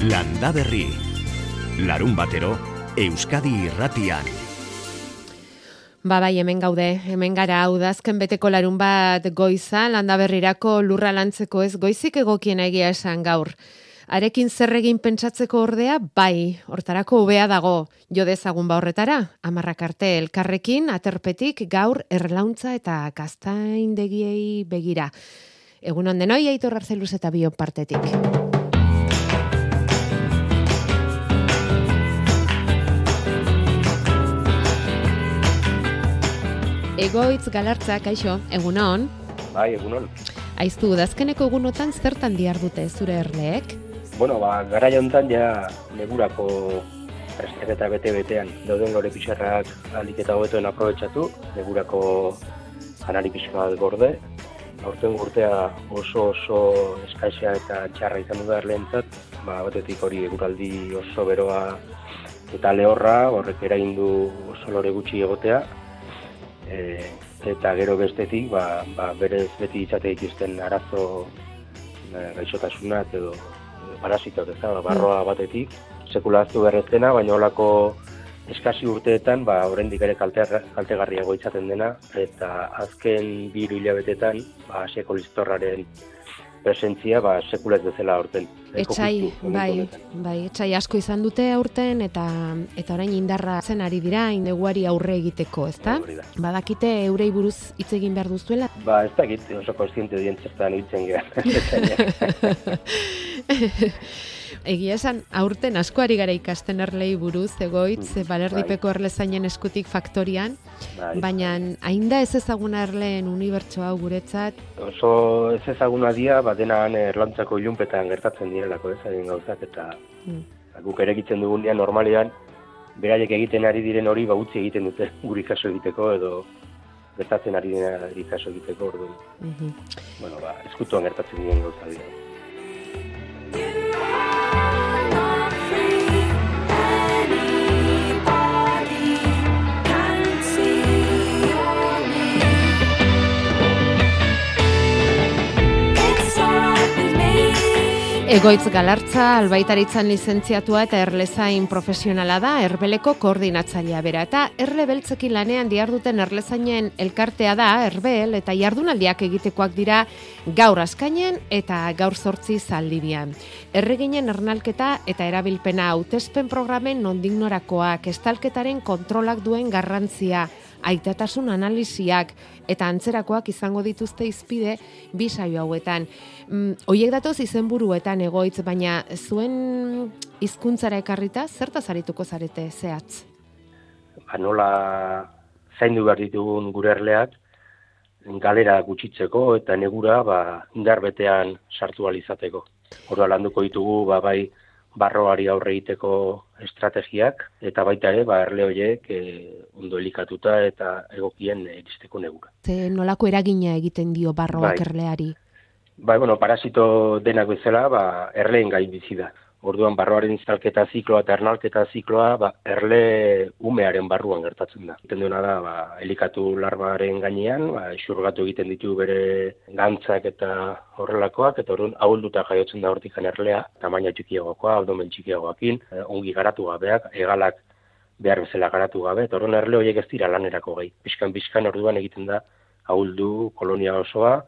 Landa Berri. Larun batero, Euskadi irratian. Ba bai, hemen gaude, hemen gara hau dazken beteko larun bat goiza, landa berrirako lurra lantzeko ez goizik egokien egia esan gaur. Arekin zerregin pentsatzeko ordea, bai, hortarako ubea dago, jo dezagun ba horretara, amarrak arte elkarrekin, aterpetik, gaur, erlauntza eta kastaindegiei begira. Egun ondenoi, aitor arzeluz eta bion partetik. Egoitz galartza, kaixo, egunon. Bai, egunon. Aiztu, dazkeneko egunotan zertan diar dute zure erleek? Bueno, ba, gara jontan ja negurako prestaketa bete-betean dauden lore pixarrak alik eta hobetuen aprobetsatu, negurako janari pixka bat gorde. Aurten urtea oso oso eskaizea eta txarra izan dut erleentzat, ba, batetik hori eguraldi oso beroa eta lehorra, horrek eragin du oso lore gutxi egotea, e, eta gero bestetik ba, ba, berez beti itzate dituzten arazo e, gaixotasunak edo parasito ez da, barroa mm. batetik, sekulaztu berreztena, baina holako eskasi urteetan, ba, oraindik ere kalte, kaltegarriago itzaten dena, eta azken biru hilabetetan, ba, aseko listorraren presentzia ba sekulet bezala aurten. Etxai, bai, bai, etxai asko izan dute aurten eta eta orain indarra zen ari dira ineguari aurre egiteko, ezta? Badakite eurei buruz hitz egin behar duzuela? Ba, ez dakit, oso kontziente dien zertan hitzen gara. Egia esan, aurten askoari gara ikasten erlei buruz, egoitz, mm, balerdipeko bai. erlezainen eskutik faktorian, bai. baina hainda ez ezaguna erleen unibertso hau guretzat? Oso ez ezaguna dia, badenan erlantzako ilunpetan gertatzen direlako ez, egin gauzak, eta mm. guk ere egiten dugun dia, normalean, beraiek egiten ari diren hori, ba utzi egiten dute guri kaso egiteko, edo gertatzen ari diren ari kaso egiteko, orduan. Mm Bueno, ba, eskutuan gertatzen diren gauza dira. Egoitz Galartza, albaitaritzan lizentziatua eta erlezain profesionala da, erbeleko koordinatzailea bera. Eta erle beltzeki lanean diarduten erlezainen elkartea da, erbel, eta jardunaldiak egitekoak dira gaur askainen eta gaur sortzi zaldibian. Erreginen ernalketa eta erabilpena hautespen programen nondignorakoak, estalketaren kontrolak duen garrantzia, aitatasun analiziak eta antzerakoak izango dituzte izpide bi saio hauetan. Mm, Oiek datoz izenburuetan egoitz, baina zuen hizkuntzara ekarrita zertaz arituko zarete zehatz? Ba, nola zaindu behar ditugun gure erleak, galera gutxitzeko eta negura ba, indar betean sartu alizateko. Hora landuko ditugu, ba, bai, barroari aurre egiteko estrategiak eta baita ere ba erle hoiek e, ondo elikatuta eta egokien iristeko negura. Ze nolako eragina egiten dio barroak bai. erleari? Bai, bueno, parasito denak bezala, ba erleen gain bizi da. Orduan barroaren zalketa zikloa eta ernalketa zikloa ba, erle umearen barruan gertatzen da. Iten duena da, ba, elikatu larbaren gainean, ba, xurgatu egiten ditu bere gantzak eta horrelakoak, eta orduan ahulduta jaiotzen da hortik erlea, tamaina txikiagokoa, abdomen txikiagoakin, eh, ongi garatu gabeak, egalak behar bezala garatu gabe, eta orduan erle horiek ez dira lanerako gai. Piskan-piskan orduan egiten da ahuldu kolonia osoa,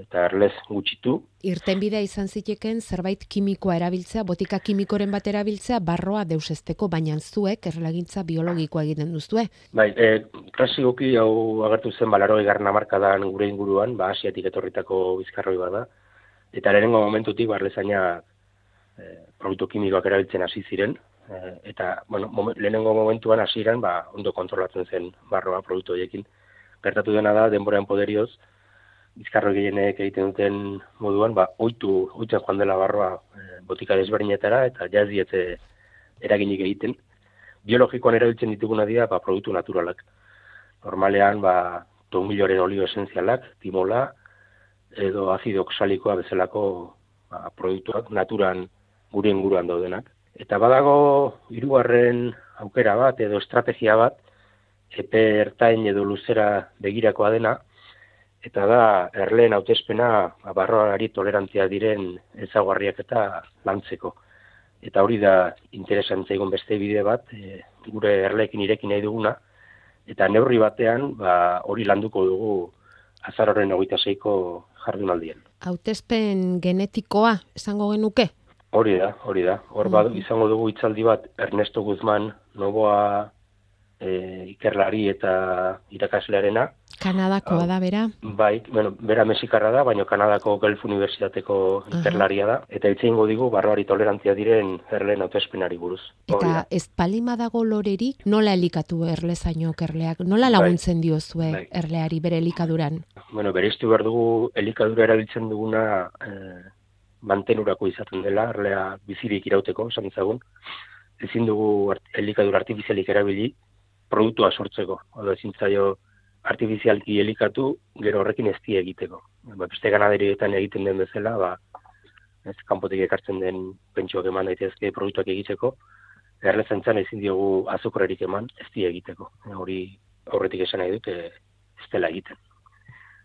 eta erlez gutxitu. Irtenbidea izan ziteken zerbait kimikoa erabiltzea, botika kimikoren bat erabiltzea, barroa deusesteko, baina zuek erlagintza biologikoa egiten duzue. Bai, e, klasikoki hau agertu zen balaroi garna markadan gure inguruan, ba, asiatik etorritako bizkarroi bada, eta lehenengo momentutik barlezaina e, produktu kimikoak erabiltzen hasi ziren, e, eta bueno, lehenengo momentuan hasieran ba, ondo kontrolatzen zen barroa produktu horiekin. Gertatu dena da, denborean poderioz, bizkarro gehienek egiten duten moduan, ba, oitu, oitzen joan dela barroa e, botika desberdinetara, eta jaz diete eraginik egiten. Biologikoan erabiltzen dituguna dira, ba, produktu naturalak. Normalean, ba, tomiloren olio esenzialak, timola, edo azido oxalikoa bezalako ba, produktuak naturan gure inguruan daudenak. Eta badago hirugarren aukera bat edo estrategia bat, epe ertain edo luzera begirakoa dena, eta da erleen hautespena ba, barroari tolerantzia diren ezaguarriak eta lantzeko. eta hori da interesantzea egon beste bide bat, e, gure erleekin irekin nahi duguna, eta neurri batean ba, hori landuko dugu azaroren hogeita zeiko jardunaldien. Hautezpen genetikoa, esango genuke? Hori da, hori da. Hor badu, mm. izango dugu itzaldi bat Ernesto Guzman, noboa e, ikerlari eta irakaslearena, Kanadakoa da, bera? Bai, bueno, bera mexikarra da, baina Kanadako Gulf Universitateko interlaria da, eta itzein digu barroari tolerantzia diren erleen autoespenari buruz. Eta ez palima dago lorerik, nola elikatu erlezaino erleak? Nola bai. laguntzen bai. diozue bai. erleari bere elikaduran? Bueno, bere iztu behar dugu elikadura erabiltzen duguna eh, mantenurako izaten dela, erlea bizirik irauteko, esan zagun. Ezin dugu art, elikadura artifizialik erabili, produktua sortzeko. Oda, ezin zaio, artifizialki elikatu, gero horrekin ez egiteko. Ba, beste ganaderietan egiten den bezala, ba, ez kanpotik ekartzen den pentsuak eman daitezke produktuak egiteko, erlezen txan ezin diogu azukorrerik eman ez egiteko. Hori horretik esan nahi dut, ez dela egiten.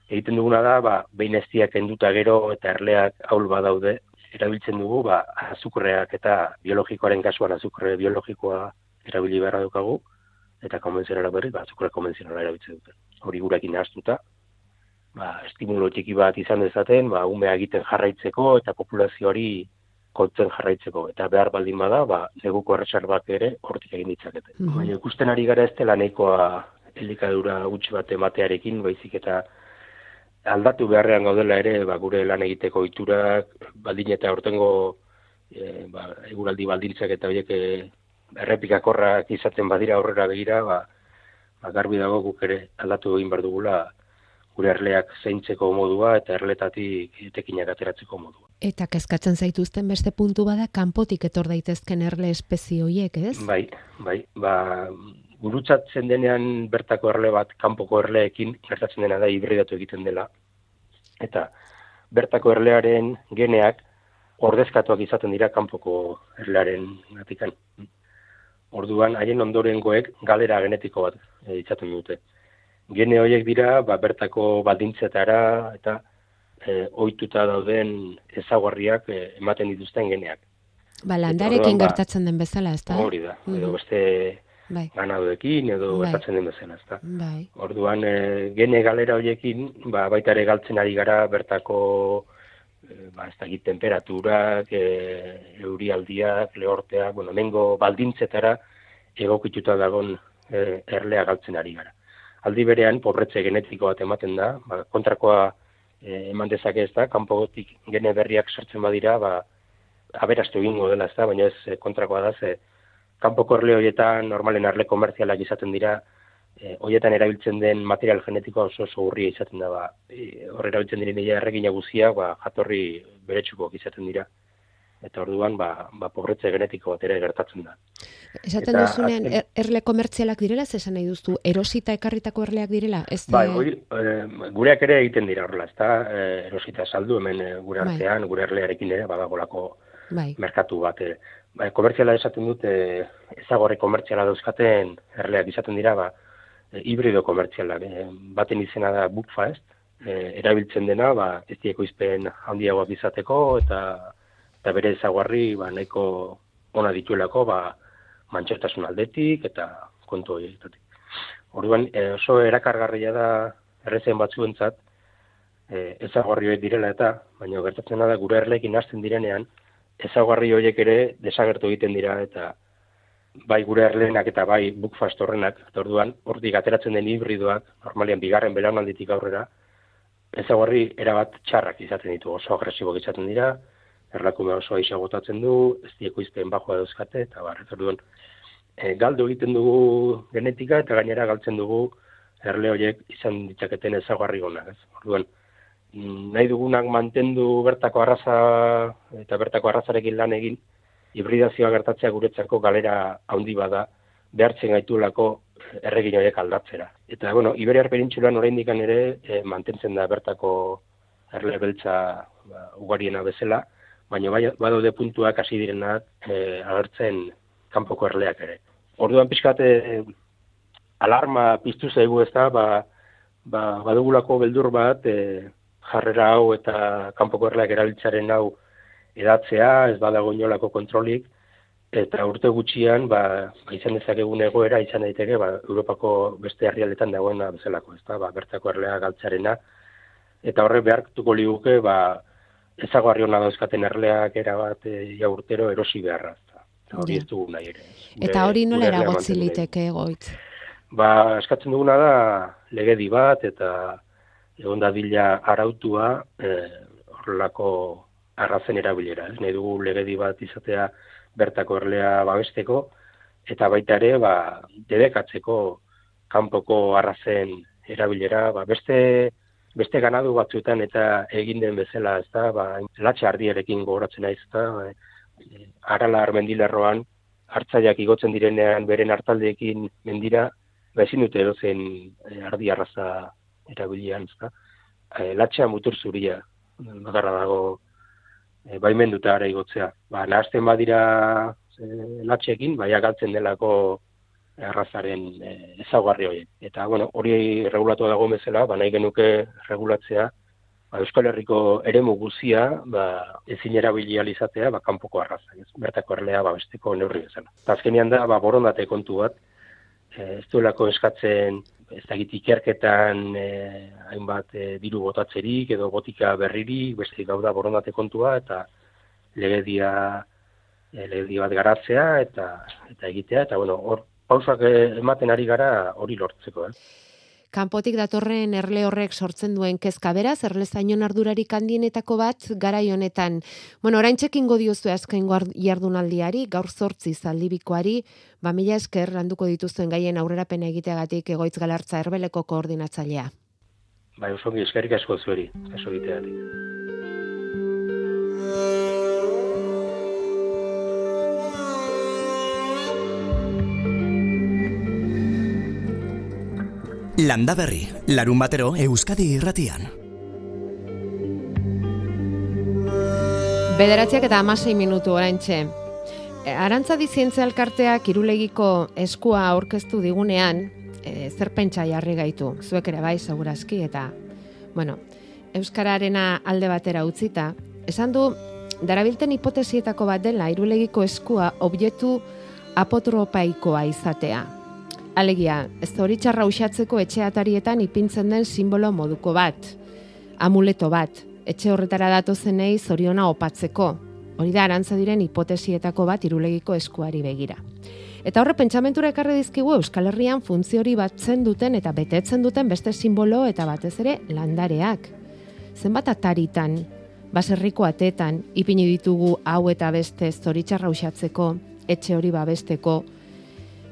Egiten duguna da, ba, behin ez enduta gero eta erleak haul badaude, erabiltzen dugu, ba, azukorreak eta biologikoaren kasuan azukorre biologikoa erabili beharra dukagu, eta konbentzionala berri, ba, azukorre konbentzionala erabiltzen dute hori gurekin nahaztuta, ba, estimulo txiki bat izan dezaten, ba, umea egiten jarraitzeko eta populazioari kotzen jarraitzeko. Eta behar baldin bada, ba, neguko erreserbak ere hortik egin ditzakete. Mm Baina ikusten ari gara ez dela nahikoa elikadura gutxi bat ematearekin, baizik eta aldatu beharrean gaudela ere, ba, gure lan egiteko iturak, baldin eta hortengo e, ba, eguraldi baldintzak eta horiek e, errepikakorrak izaten badira aurrera begira, ba, ba, garbi dago guk ere aldatu egin behar dugula gure erleak zeintzeko modua eta erletatik etekinak ateratzeko modua. Eta kezkatzen zaituzten beste puntu bada kanpotik etor daitezken erle espezie horiek, ez? Bai, bai, ba, gurutzatzen denean bertako erle bat kanpoko erleekin gertatzen dena da hibridatu egiten dela. Eta bertako erlearen geneak ordezkatuak izaten dira kanpoko erlearen gatikan. Orduan, haien ondorengoek galera genetiko bat e, itzaten dute. Gene horiek dira, ba, bertako baldintzetara eta e, ohituta dauden ezaguarriak e, ematen dituzten geneak. Ba, landarekin ba, gertatzen den bezala, ez da? Hori da, edo beste bai. ganadoekin, edo bai. gertatzen den bezala, ez da? Bai. Orduan, e, gene galera horiekin, ba, baita ere galtzen ari gara bertako ba, ez da temperaturak, e, eurialdiak, lehorteak, bueno, mengo baldintzetara egokituta dagon e, erlea galtzen ari gara. Aldi berean, pobretze genetiko bat ematen da, ba, kontrakoa e, eman dezake ez da, kanpogotik gene berriak sortzen badira, ba, aberastu egingo dela ez da, baina ez kontrakoa da, ze kanpoko erle horietan normalen arle komerzialak izaten dira, e, hoietan erabiltzen den material genetikoa oso oso urria izaten da, ba, e, hor erabiltzen diren dira erregina guzia, ba, jatorri beretsuko izaten dira. Eta orduan, ba, ba pobretze genetiko bat ere gertatzen da. Esaten eta, duzunean, er, erle komertzialak direla, zesan nahi duztu, erosita ekarritako erleak direla? Ez bai, oi, e, gureak ere egiten dira horrela, ez da, e, erosita saldu hemen e, gure bai. artean, gure erlearekin ere, badagolako bai. merkatu bat. E, bai, komertziala esaten dute, ezagorre komertziala dauzkaten erleak izaten dira, ba, hibrido komertzialak. E, baten izena da Bookfast, e, erabiltzen dena, ba, ez dieko izpen handiagoak izateko, eta, eta bere ezaguarri ba, nahiko ona dituelako, ba, mantxotasun aldetik eta kontu horietatik. Orduan, e, oso erakargarria da errezen batzuentzat, e, ezaguarri direla eta, baina gertatzen da gure erlekin hasten direnean, ezaguarri horiek ere desagertu egiten dira eta bai gure erlenak eta bai bukfast horrenak, eta orduan, hortik ateratzen den hibridoak, normalian bigarren belaunalditik aurrera, ezaguarri erabat txarrak izaten ditu, oso agresibok izaten dira, erlakume oso aixa gotatzen du, ez dieko izpen bajoa dauzkate, eta bar, orduan, e, galdu egiten dugu genetika, eta gainera galtzen dugu erle horiek izan ditzaketen ezaguarri gonak, ez? Orduan, nahi dugunak mantendu bertako arraza eta bertako arrazarekin lan egin, hibridazioa gertatzea guretzako galera handi bada behartzen gaitulako erregin horiek aldatzera. Eta, bueno, Iberiar perintxulan oraindik ere e, mantentzen da bertako erle beltza ba, ugariena bezala, baina bai, badaude puntuak hasi direnak e, agertzen kanpoko erleak ere. Orduan pixkate e, alarma piztu zaigu ez da, ba, ba, badugulako beldur bat e, jarrera hau eta kanpoko erleak erabiltzaren hau edatzea, ez badago inolako kontrolik, eta urte gutxian ba, izan dezakegun egoera izan daiteke ba, Europako beste herrialdetan dagoena bezalako, ezta? Ba, bertako erlea galtzarena eta horre behartuko liguke ba ezagarri ona dauzkaten erleak era bat e, ja urtero erosi beharra? Hori ez dugu nahi ere. Eta hori nola eragotzi liteke egoitz? Ba, eskatzen duguna da legedi bat eta egon dadila arautua eh, horrelako arrazen erabilera. Ez? Nahi dugu legedi bat izatea bertako erlea babesteko, eta baita ere, ba, debekatzeko kanpoko arrazen erabilera, ba, beste, beste ganadu batzuetan eta egin den bezala, ez da, ba, latxe ardierekin gogoratzen naiz, eta e, arala armendilerroan, hartzaiak igotzen direnean beren hartaldeekin mendira, ba, ezin dute edozen e, ardi arraza erabilian, ez da, e, latxea mutur zuria, bagarra dago e, baimenduta ara igotzea. Ba, nahazten badira e, latxekin, baina galtzen delako errazaren e, ezaugarri hori. Eta, bueno, hori regulatu dago bezala, ba, nahi genuke regulatzea, ba, Euskal Herriko eremu guzia, ba, ezin erabilia izatea, ba, kanpoko arraza, ez, bertako erlea, ba, besteko neurri bezala. Eta azkenean da, ba, borondate kontu bat, e, ez duelako eskatzen ez da ikerketan e, hainbat e, diru botatzerik edo botika berririk, beste gauda borondate kontua eta legedia e, legedia bat garatzea eta eta egitea. Eta bueno, hor pausak ematen ari gara hori lortzeko, eh kanpotik datorren erle horrek sortzen duen kezka beraz, erle ardurarik handienetako bat, garai honetan. Bueno, orain txekin godiozu azkain jardunaldiari, gaur zortzi zaldibikoari, ba mila esker landuko dituzuen gaien aurrerapen egiteagatik egoitz galartza erbeleko koordinatzailea. Bai, oso eskerik asko zueri, asko egiteagatik. Landa berri, larun batero Euskadi irratian. Bederatziak eta amasei minutu orain txe. E, Arantza dizientzia alkarteak irulegiko eskua aurkeztu digunean, e, zer pentsa jarri gaitu, zuek ere bai, segurazki, eta, bueno, Euskararena alde batera utzita, esan du, darabilten hipotesietako bat dela, irulegiko eskua objektu apotropaikoa izatea. Alegia, ez hori txarra usatzeko etxe atarietan ipintzen den simbolo moduko bat. Amuleto bat, etxe horretara datu zenei zoriona opatzeko. Hori da arantza diren hipotesietako bat irulegiko eskuari begira. Eta horre pentsamentura ekarri dizkigu Euskal Herrian funtziori batzen duten eta betetzen duten beste simbolo eta batez ere landareak. Zenbat ataritan, baserriko atetan, ipini ditugu hau eta beste zoritxarra usatzeko, etxe hori babesteko,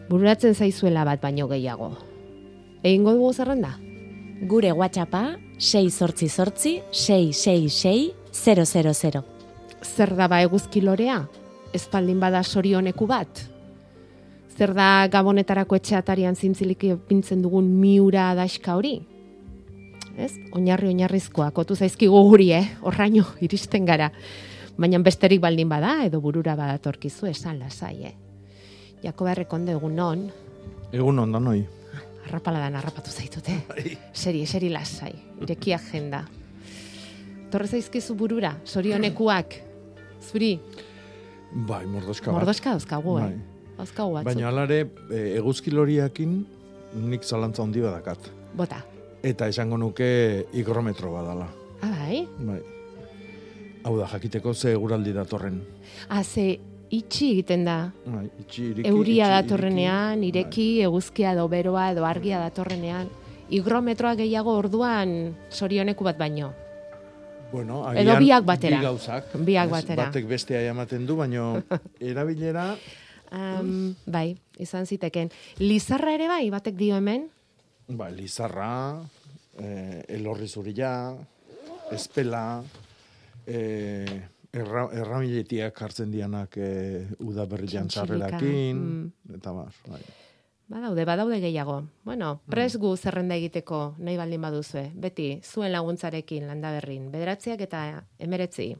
bururatzen zaizuela bat baino gehiago. Egin dugu zerrenda? Gure WhatsAppa 6 sortzi sortzi 666 000. Zer daba eguzki lorea? Espaldin bada sorioneku bat? Zer da gabonetarako etxeatarian zintzilik pintzen dugun miura adaska hori? Ez? Oinarri oinarrizkoa, kotu zaizkigu guri, eh? Horraino, iristen gara. Baina besterik baldin bada, edo burura badatorkizu esan lasai, eh? Jakoba errekonde egun non. Egun on, da noi. Arrapala dan arrapatu zaitute. Seri, seri lasai. Ireki agenda. Torre zaizkizu burura, sorionekuak. Zuri? Bai, mordoska bat. Mordoska dauzkagu, eh? Bai. Baina alare, e, eguzki loriakin nik zalantza handi badakat. Bota. Eta esango nuke higrometro badala. Ah, bai? Bai. Hau da, jakiteko ze eguraldi datorren. Ah, ze itxi egiten da. Bai, itxi, ireki, Euria datorrenean, ireki, bai. eguzkia edo beroa edo argia datorrenean. Higrometroa gehiago orduan sorioneku bat baino. Bueno, agian, edo biak batera. Bi gauzak. Biak batera. Batek bestea ematen du, baino erabilera... Um, bai, izan ziteken. Lizarra ere bai, batek dio hemen? Bai, Lizarra, eh, elorri zuria, espela, eh, erra, erramiletiak hartzen dianak e, uda berri jantzarrerakin, mm. eta bar, bai. Badaude, badaude gehiago. Bueno, mm. pres gu zerrenda egiteko nahi baldin baduzue. Beti, zuen laguntzarekin landa berrin. Bederatziak eta emeretzi.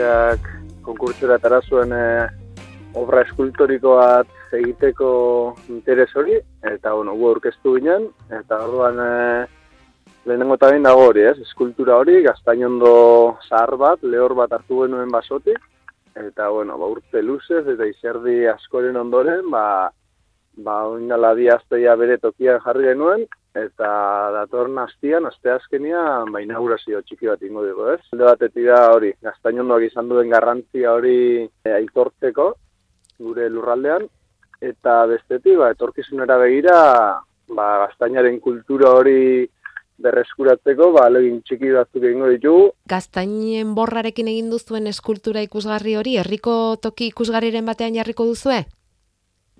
Udaletxeak konkurtzera atara zuen e, obra eskultoriko bat egiteko interes hori, eta bueno, gu aurkeztu ginen, eta orduan e, lehenengo eta behin dago hori, ez? Eskultura hori, gaztainondo zahar bat, lehor bat hartu genuen basotik, eta bueno, ba, urte luzez, eta izerdi askoren ondoren, ba, ba oindala bi asteia bere tokian jarri genuen, eta datorren astian, aste azkenia, ba, inaugurazio txiki bat ingo dugu, ez? Alde batetik da hori, gaztainondoak izan duen garrantzia hori e, aitortzeko, gure lurraldean, eta bestetik, ba, etorkizunera begira, ba, gaztainaren kultura hori berreskuratzeko, ba, legin txiki batzuk egingo ditugu. Gaztainen borrarekin egin duzuen eskultura ikusgarri hori, herriko toki ikusgarriren batean jarriko duzue?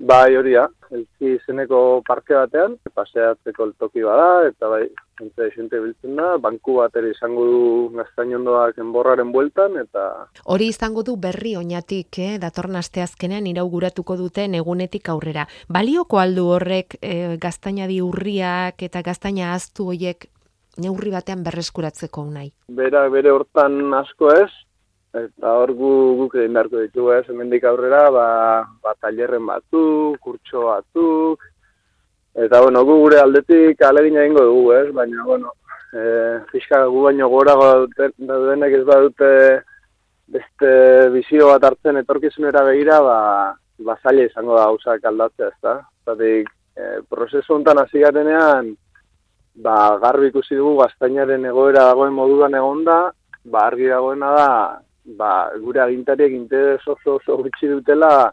Bai, hori da, elki izeneko parke batean, paseatzeko toki bada, eta bai, jente xente biltzen da, banku bat ere izango du gaztainondoak enborraren bueltan, eta... Hori izango du berri oinatik, eh? datorren asteazkenean irauguratuko duten egunetik aurrera. Balioko aldu horrek eh, gaztainadi urriak eta gaztaina aztu hoiek neurri batean berreskuratzeko nahi? Bera, bere hortan asko ez, Eta hor gu, guk egin beharko ditugu ez, hemendik aurrera, ba, ba tailerren batzuk, kurtso batzuk, eta bueno, gu gure aldetik alegin egingo dugu ez, baina, bueno, e, fiska gu baino gora daudenek ez badute beste bizio bat hartzen etorkizunera behira, ba, ba zaila izango da hausak aldatzea ez da. Zatik, e, prozesu honetan hasi garenean, ba, garbi ikusi dugu gaztainaren egoera dagoen moduan egonda, ba, argi dagoena da, ba, gure agintariek interes oso oso bitxi dutela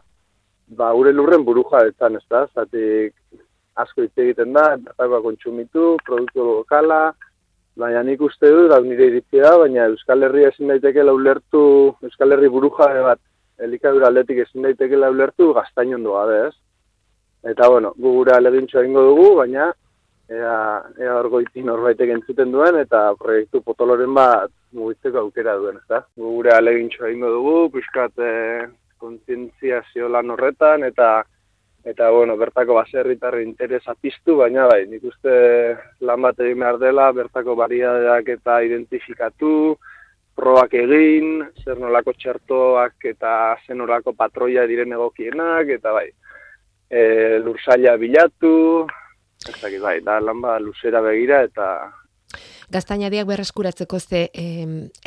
ba, gure lurren buruja etan, ez da? Zatik asko hitz egiten da, bertakoa kontsumitu, produktu lokala, baina nik uste du, da nire iritzia da, baina Euskal Herria ezin daiteke laulertu, Euskal Herri buruja bat, elikadura atletik ezin daiteke laulertu, gaztainon doa, ez? Eta, bueno, gu gure alegintxo egingo dugu, baina ea, ea orgoiti norbaitek entzuten duen, eta proiektu potoloren bat mugitzeko aukera duen, ez da? Gure alegintxo egingo dugu, pixkat e, kontzientziazio lan horretan, eta eta bueno, bertako baserritarri interesa piztu, baina bai, nik uste lan bat egin behar dela, bertako bariadeak eta identifikatu, probak egin, zer nolako txertoak eta zer nolako patroia diren egokienak, eta bai, e, lursaila bilatu, ez dakit, bai, da lan bat luzera begira, eta gaztainadiak berreskuratzeko ze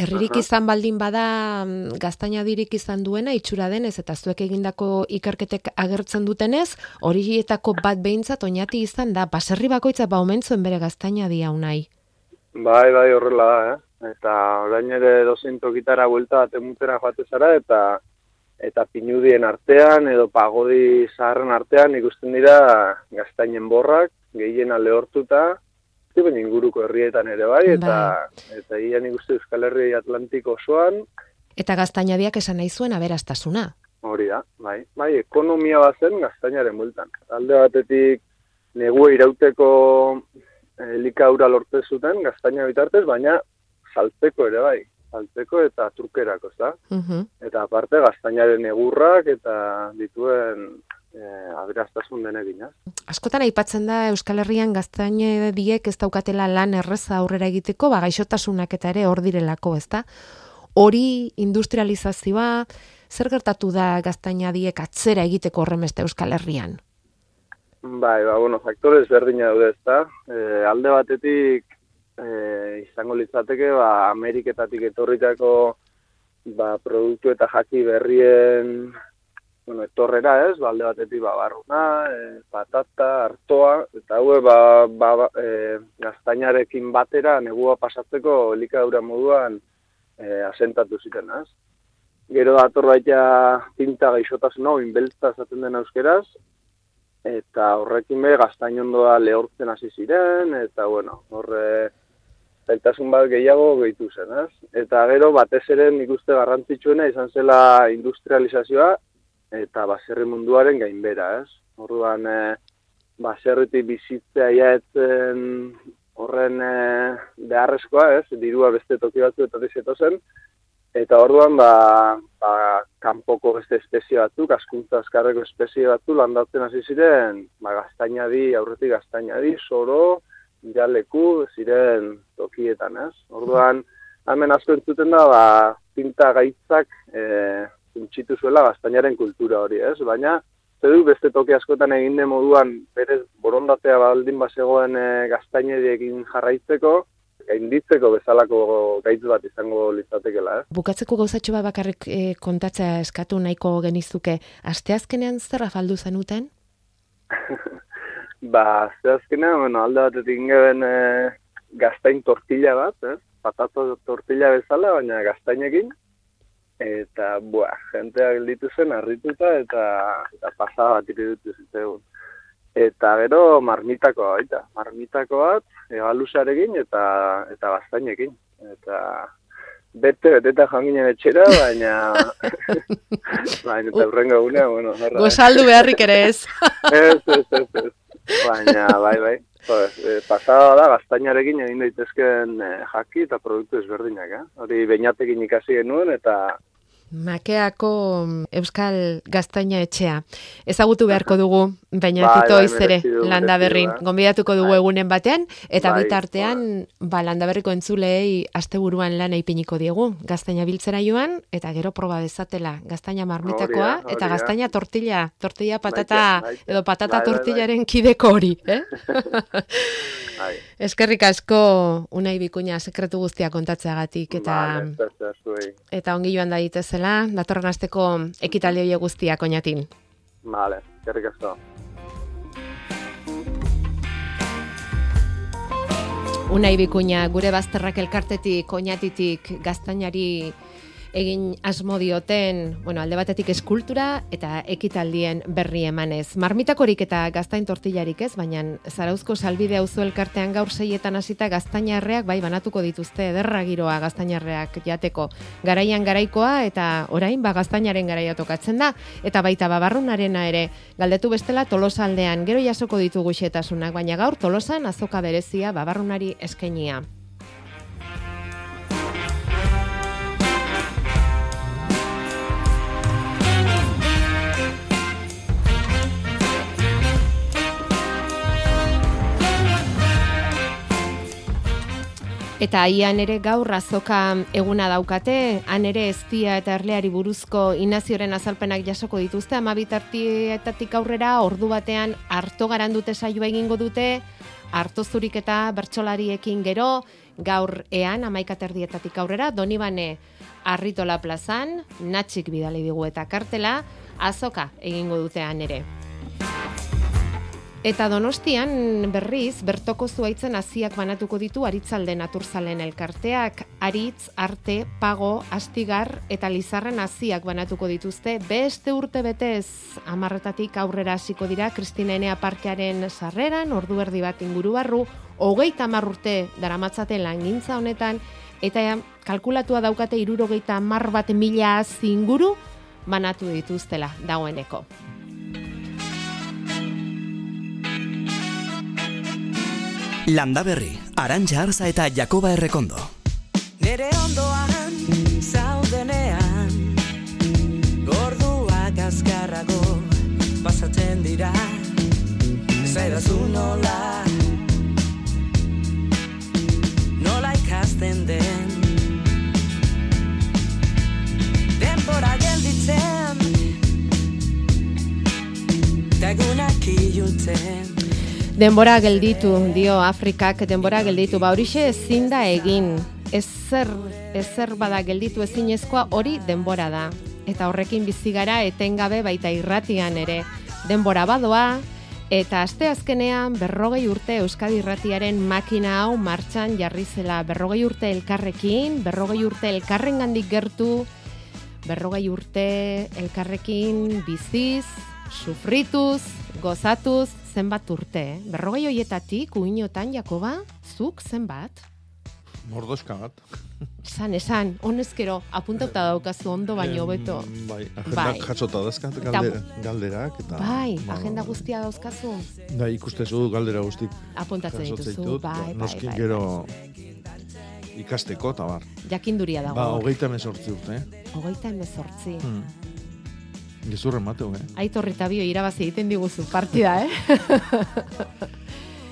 herririk izan baldin bada gaztainadirik izan duena itxura denez eta zuek egindako ikerketek agertzen dutenez horietako bat behintzat oinati izan da baserri bakoitza ba omentzuen bere gaztainadia unai Bai, bai, horrela da, eh? Eta orain ere dozein tokitara buelta bat emutera joate zara, eta eta pinudien artean, edo pagodi zaharren artean, ikusten dira gaztainen borrak, gehiena lehortuta, Zi, baina inguruko herrietan ere bai, eta bai. eta ia nik uste Euskal Herri Atlantiko osoan. Eta gaztainadiak esan nahi zuen aberastasuna. Hori da, bai. Bai, ekonomia bazen gaztainaren bultan. Alde batetik negue irauteko elikaura eh, lortze zuten gaztaina bitartez, baina saltzeko ere bai. Saltzeko eta trukerako, ez da? Eta aparte gaztainaren egurrak eta dituen eh, aberaztasun denekin, Askotan aipatzen da Euskal Herrian gaztaine diek ez daukatela lan erreza aurrera egiteko, ba gaixotasunak eta ere hor direlako, ezta? Hori industrializazioa zer gertatu da gaztaina diek atzera egiteko horremeste Euskal Herrian? Bai, ba, bueno, faktore ezberdina daude, ezta? E, alde batetik e, izango litzateke, ba, Ameriketatik etorritako ba, produktu eta jaki berrien bueno, etorrera ez, balde batetik ba, e, patata, hartoa, eta haue ba, ba, ba, e, gaztainarekin batera negua pasatzeko elikadura moduan e, asentatu ziren, ez? Gero dator baita tinta gaixotasun hau, inbeltza zaten den euskeraz, eta horrekin be gaztainondoa lehortzen hasi ziren, eta bueno, horre zailtasun bat gehiago gehitu zen, ez? Eta gero batez ere nik uste garrantzitsuena izan zela industrializazioa, eta baserri munduaren gainbera, ez? Orduan, e, baserritik bizitzea iaetzen horren e, beharrezkoa, ez? Dirua beste toki batzu eta dizeto zen, eta orduan, ba, ba, kanpoko beste espezie batzuk, askuntza azkarreko espezie batzu landatzen hasi ziren, ba, gaztainadi, aurretik gaztainadi, soro, jaleku, ziren tokietan, ez? Orduan, hemen asko entzuten da, ba, tinta gaitzak e, untxitu zuela gaztainaren kultura hori, ez? Baina, zedu beste toki askotan egin den moduan, berez borondatea baldin bazegoen e, gaztainediekin jarraitzeko, gainditzeko bezalako gaitz bat izango litzatekela, ez? Bukatzeko gauzatxo bat bakarrik e, kontatzea eskatu nahiko genizuke, asteazkenean zer afaldu zenuten? ba, asteazkenean, bueno, alde batetik ingeben e, gaztain tortilla bat, ez? Patato tortilla bezala, baina gaztainekin. Eta, bua, jentea gelditu zen, harrituta, eta, eta pasada bat iridutu zitzaigun. Eta gero marmitako baita, marmitako bat, egalusarekin eta eta gaztainekin. Eta bete, beteta joan ginen etxera, baina... baina eta urrengo gunea, bueno, norra. Gozaldu beharrik ere ez. ez, ez, ez, ez. Baina, bai, bai. Pues, eh, pasada da, gaztainarekin egin daitezken eh, jaki eta produktu ezberdinak, eh? Hori bainatekin ikasi genuen eta Makeako mm, Euskal Gaztaina etxea. Ezagutu beharko dugu, baina bai, tito bai, ere landa berrin. Gonbidatuko dugu bai. egunen batean, eta bai, bitartean, bai. ba, landa berriko entzulei asteburuan lana ipiniko diegu. Gaztaina biltzera joan, eta gero proba dezatela. Gaztaina marmitakoa, eta gaztaina tortilla. Tortilla patata, edo patata bai, tortillaren kideko hori. Eh? Bai. Eskerrik asko unai bikuña sekretu guztia kontatzeagatik eta vale, eta ongi joan da daitezela datorren asteko ekitaldi hoe guztiak oinatin. Vale, eskerrik asko. Unai bikuña gure bazterrak elkartetik oinatitik gaztainari egin asmo dioten, bueno, alde batetik eskultura eta ekitaldien berri emanez. Marmitakorik eta gaztain tortillarik ez, baina zarauzko salbide auzo elkartean gaur seietan hasita gaztainarreak bai banatuko dituzte ederra giroa gaztainarreak jateko garaian garaikoa eta orain ba gaztainaren garaia tokatzen da eta baita babarrunarena ere galdetu bestela tolosaldean gero jasoko ditugu xetasunak, baina gaur tolosan azoka berezia babarrunari eskainia. Eta aian ere gaur azoka eguna daukate, han ere eztia eta erleari buruzko inazioren azalpenak jasoko dituzte, ama bitartietatik aurrera ordu batean harto garandute saioa egingo dute, harto zurik eta bertsolariekin gero, gaur ean amaikaterdietatik aurrera, donibane arritola plazan, natxik bidali digu eta kartela, azoka egingo dutean ere. Eta donostian berriz, bertoko zuaitzen hasiak banatuko ditu aritzalde naturzalen elkarteak, aritz, arte, pago, astigar eta lizarren hasiak banatuko dituzte, beste urte betez amarretatik aurrera hasiko dira Kristinenea parkearen sarreran, ordu erdi bat inguru barru, hogeita urte daramatzaten langintza honetan, eta kalkulatua daukate irurogeita amar bat mila zinguru banatu dituztela dagoeneko. Landa Berri, Arantxa Arza eta Jakoba Errekondo. Nere ondoan zaudenean Gorduak azkarrago pasatzen dira. Zaidazu nola Nola ikasten den. Denbora gelditzen Tagunak iluntzen Denbora gelditu, dio Afrikak, denbora gelditu, ba horixe ezin da egin, ezer, ezer bada gelditu ezinezkoa hori denbora da. Eta horrekin bizi gara etengabe baita irratian ere. Denbora badoa, eta aste azkenean berrogei urte Euskadi irratiaren makina hau martxan jarri zela. Berrogei urte elkarrekin, berrogei urte elkarren gandik gertu, berrogei urte elkarrekin biziz, sufrituz, gozatuz, zenbat urte, eh? Berrogei hoietatik, uinotan, Jakoba, zuk zenbat? Mordoska bat. Esan, esan, honezkero, apuntauta daukazu ondo baino beto. bai, agendak bai. jatsota dazkat galderak. Eta, bai, ba, agenda guztia dauzkazu. Bai, ikustezu galdera guztik. Apuntatzen dituzu, bai, bai, Noskin bai, gero bai. ikasteko, eta bar. Jakinduria dago. Ba, hogeita emezortzi urte. Hogeita emezortzi. Hmm. Gezurre mateu, eh? Aitorri eta bio irabazi egiten diguzu partida, eh?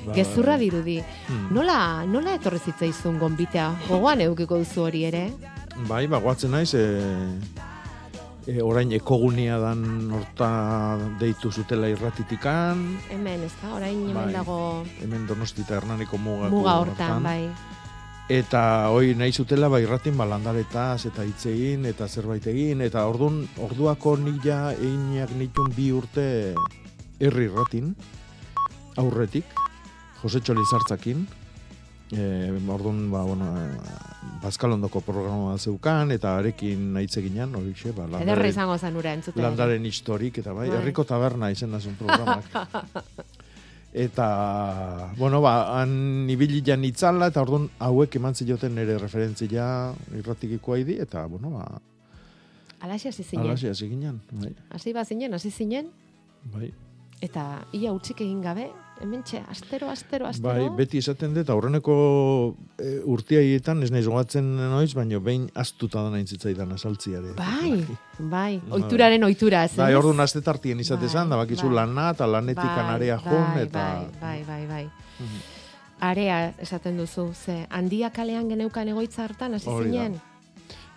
Ba, gezurra dirudi. Hmm. Nola, nola etorri zitzaizun gonbitea? Gogoan edukiko duzu hori ere? Bai, ba, guatzen naiz, e, e, orain ekogunia dan horta deitu zutela irratitikan, Hemen, ez da? Orain hemen Bai. dago hemen donostia hernaniko mugako muga hortan, bai. Eta hoi nahi zutela ba irratin ba landaretaz eta hitz egin eta zerbait egin eta ordun orduako nik ja einak nitun bi urte herri irratin aurretik Jose Txolizartzakin eh ordun ba bueno Bazkalondoko programa zeukan eta arekin hitz eginan horixe ba Ederra landaren, izango zen ura entzutea. landaren historik eta bai Bai. herriko taberna izen da programak. Eta, bueno, ba, han ibili jan itzala, eta orduan hauek eman zioten nire referentzia irratikikoa idi, eta, bueno, ba, Alaxe hasi zinen. alaxe hasi ginen, bai, Hasi bazinen, hasi zinen, bai. eta ia utzik egin gabe, hemen txe, astero, astero, astero. Bai, beti esaten dut, aurreneko e, urtiaietan, ez naiz gogatzen noiz, baina behin astuta da nahin zitzaidan asaltziare. Bai, bai, oituraren oitura, ez? Bai, orduan aste tartien izatesan, Bai, da bakizu bai. lana, eta lanetik anarea jun, bai, eta... Bai, bai, bai, bai. Mhm. Area esaten duzu, ze handia kalean geneukan egoitza hartan, hasi zinen.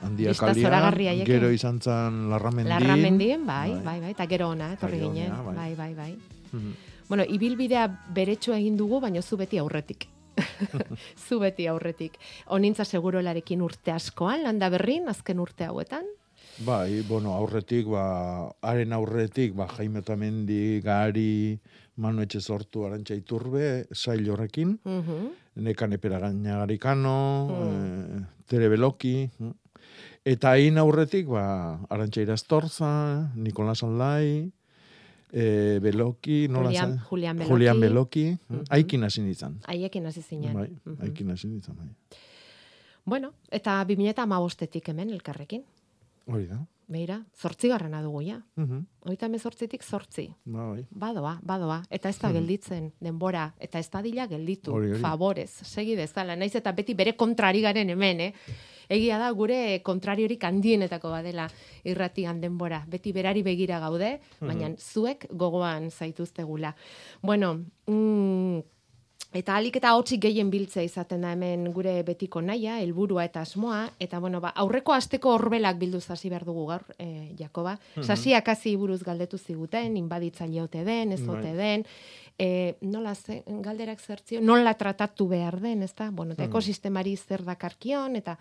Handia haiekin. gero izan zan larramendin. Larramendien, bai, Bai. bai, bai, eta gero ona, etorri ginen, bai, bai. bai, bai. Bueno, ibilbidea beretxo egin dugu, baina zu beti aurretik. zu beti aurretik. Onintza seguroelarekin urte askoan, landa berrin, azken urte hauetan. Bai, bueno, aurretik, ba, haren aurretik, ba, Jaime Otamendi, Gari, Manu Etxe sortu, Arantxa Iturbe, sail horrekin, Mhm. Nekane Peragaina Garikano, Mm. eh, Tere Beloki, mm. eta hain aurretik, ba, Arantxa Irastorza, Nikolas Aldai, eh, Beloki, nola Julian, zan? Julian Beloki. Julian Beloki, mm. Mhm. haikin hasi nintzen. Haiekin hasi zinen. Bai, haikin hasi nintzen, bai. Bueno, eta 2008tik hemen elkarrekin. Hori da. Beira, zortzigarrena dugu ja. Mhm. Oita mezortzitik zortzi. Ba, bai. Badoa, badoa. Eta ez da gelditzen denbora. Eta ez da dila gelditu. Hori, hori. Favorez, segi dezala. Naiz eta beti bere kontrari garen hemen, eh? Egia da gure kontrariorik handienetako badela irratian denbora. Beti berari begira gaude, baina zuek gogoan zaituztegula. Bueno, mm, Eta alik eta hotzik gehien biltzea izaten da hemen gure betiko naia, helburua eta asmoa, eta bueno, ba, aurreko asteko horbelak bildu hasi behar dugu gaur, e, Jakoba. Sasiak hasi buruz galdetu ziguten, inbaditzaile ote den, ez ote Bai. den, e, nola ze, galderak zertzio, nola tratatu behar den, ez da? Bueno, eta ekosistemari zer dakarkion, eta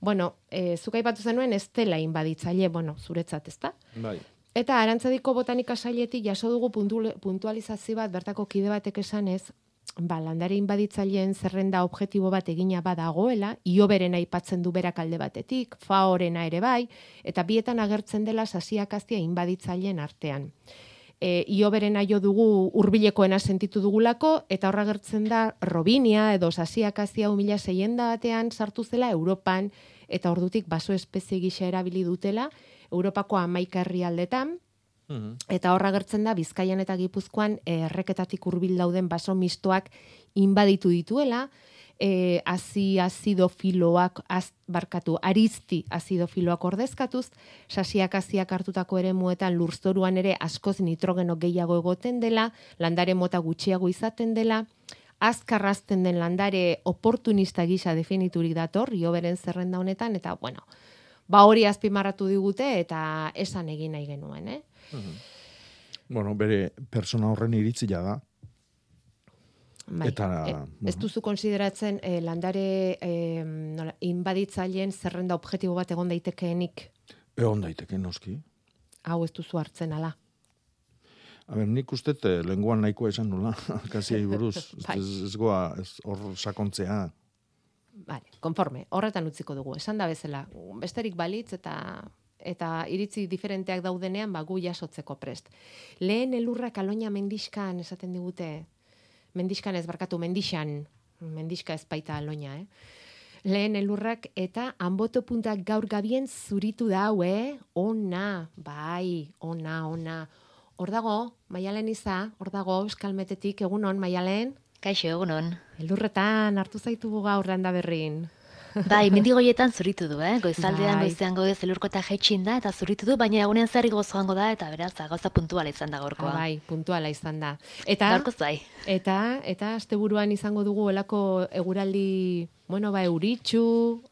bueno, e, zuk aipatu zenuen ez dela inbaditzaile, bueno, zuretzat, ez da? Bai. Eta arantzadiko botanika sailetik jaso dugu puntu- puntualizazio bat bertako kide batek esanez, ba, landare inbaditzaileen zerrenda objektibo bat egina badagoela, ioberen aipatzen du berak alde batetik, faorena ere bai, eta bietan agertzen dela sasiakaztia inbaditzaileen artean. E, ioberena jo dugu hurbilekoena sentitu dugulako, eta horra agertzen da Robinia edo sasiakazia humila seienda batean sartu zela Europan, eta ordutik baso espezie gisa erabili dutela, Europako hamaika herrialdetan, Mhm. Eta horra agertzen da Bizkaian eta Gipuzkoan erreketatik hurbil dauden baso mistoak inbaditu dituela, eh, azi azidofiloak az, barkatu, arizti azidofiloak ordezkatuz, sasiak aziak hartutako ere muetan lurzoruan ere askoz nitrogeno gehiago egoten dela, landare mota gutxiago izaten dela, azkarrazten den landare oportunista gisa definiturik dator, ioberen zerrenda honetan, eta bueno, ba hori azpimarratu digute eta esan egin nahi genuen, eh? Bueno, bere persona horren iritzia da. Bai. Eta, E, ez duzu konsideratzen eh, landare eh, nola, inbaditzaileen zerrenda objektibo bat egon daitekeenik Egon daiteke, noski. hau ez duzu hartzen ala. A ber, nik uste lenguan nahikoa esan nula, kasiai buruz. Bai. ez, ez goa, ez hor sakontzea. Vale, konforme, horretan utziko dugu. Esan da bezala, besterik balitz eta eta iritzi diferenteak daudenean ba gu jasotzeko prest. Lehen elurrak aloina mendiskan esaten digute, mendiskan ez barkatu, mendixan, mendiska ez baita aloina, eh? Lehen elurrak eta anboto puntak gaur gabien zuritu da hau, eh? Ona, bai, ona, ona. Hor dago, maialen iza, hor dago, eskalmetetik, egunon, maialen? Kaixo, egunon. Elurretan hartu zaitugu gaur landa berrin. Bai, mendigoietan zuritu du, eh? Goizaldean Bai. goizean goiz elurkota jaitxin da eta zuritu du, baina egunean zer igoz joango da eta beraz ba, gauza puntuala izan da gaurkoa. Ah, bai, puntuala izan da. Eta Gaurkoz bai. eta eta asteburuan izango dugu elako eguraldi, bueno, ba euritxu,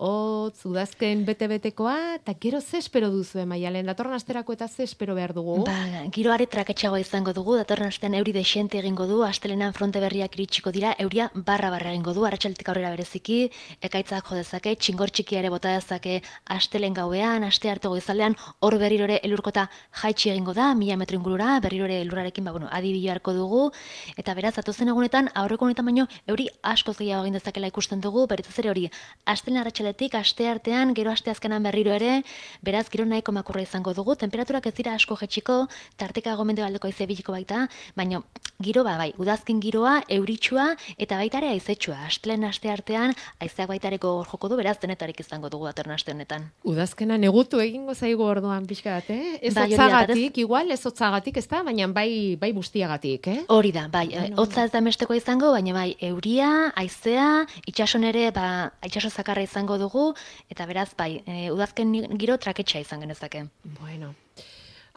hotz, udazken bete-betekoa, eta gero ze espero duzu emaialen, datorren asterako eta ze espero behar dugu? Ba, giro are traketxagoa izango dugu, datorren astean euri desente egingo du, astelenan fronte berriak iritsiko dira, euria barra barra egingo du, arratsaldetik aurrera bereziki, ekaitzak jo dezake, txikia ere bota dezake. Astelen gauean, aste arte goizaldean, hor berriro ere elurkota jaitsi egingo da, mila metro ingurura, berriro ere elurrarekin, ba, bueno, adibio harko dugu, eta beraz, atozen egunetan, aurreko honetan baino, euri askoz gehiago egin dezakela ikusten dugu, beretz ere hori, astelen arratsaletik, aste artean, gero aste azkenan berriro ere, beraz, giro nahiko makurra izango dugu, temperaturak ez dira asko jetxiko, tarteka gomende baldeko aize biliko baita, baina giro ba, bai, udazkin giroa, euritsua, eta baita ere aizetsua, astelen aste artean, aizeak baita ere gogor joko du, beraz, denetarik izango dugu datorren aste honetan. Udazkena negutu egingo zaigu orduan pixka bat, eh? Ez Bai, hotzagatik, igual, ez hotzagatik, ez da, baina bai, bai bustiagatik, eh? Hori da, bai, bueno, hotza ez da mesteko izango, baina bai, euria, aizea, itxason ere, ba, itxaso zakarra izango dugu, eta beraz, bai, e, udazken giro traketxa izan genezake. Bueno,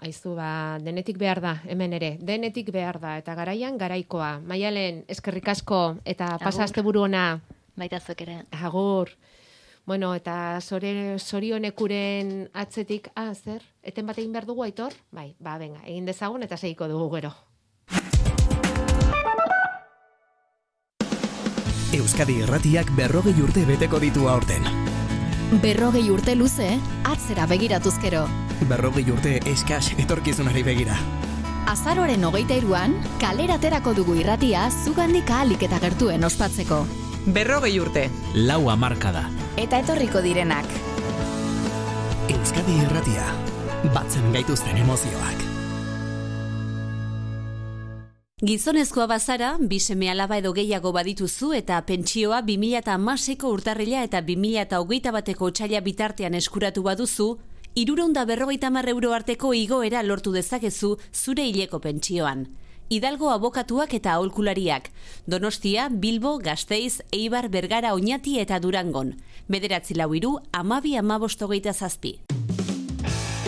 aizu ba, denetik behar da, hemen ere, denetik behar da, eta garaian garaikoa. Maialen, eskerrik asko, eta pasa Agur. asteburu ona, Baita ere. agur. Bueno, eta zore, zorionekuren atzetik, ah, zer, eten bat egin behar dugu, aitor? Bai, ba, venga, egin dezagun eta segiko dugu gero. Euskadi Erratiak berrogei urte beteko ditu aurten. Berrogei urte luze, atzera begiratuzkero. Berrogei urte eskas etorkizunari begira. Azaroren hogeita iruan, kalera aterako dugu irratia zugandik ahalik eta gertuen ospatzeko. Berrogei urte. Lau amarka da. Eta etorriko direnak. Euskadi Erratia. Batzen gaituzten emozioak. Gizonezkoa bazara, bi seme alaba edo gehiago badituzu eta pentsioa 2006ko urtarrila eta 2008 bateko otxaila bitartean eskuratu baduzu, irureunda berrogeita mar euro arteko igoera lortu dezakezu zure hileko pentsioan. Hidalgo abokatuak eta aholkulariak. Donostia, Bilbo, Gasteiz, Eibar, Bergara, Oñati eta Durangon. Bederatzi lau iru, amabi amabostogeita zazpi.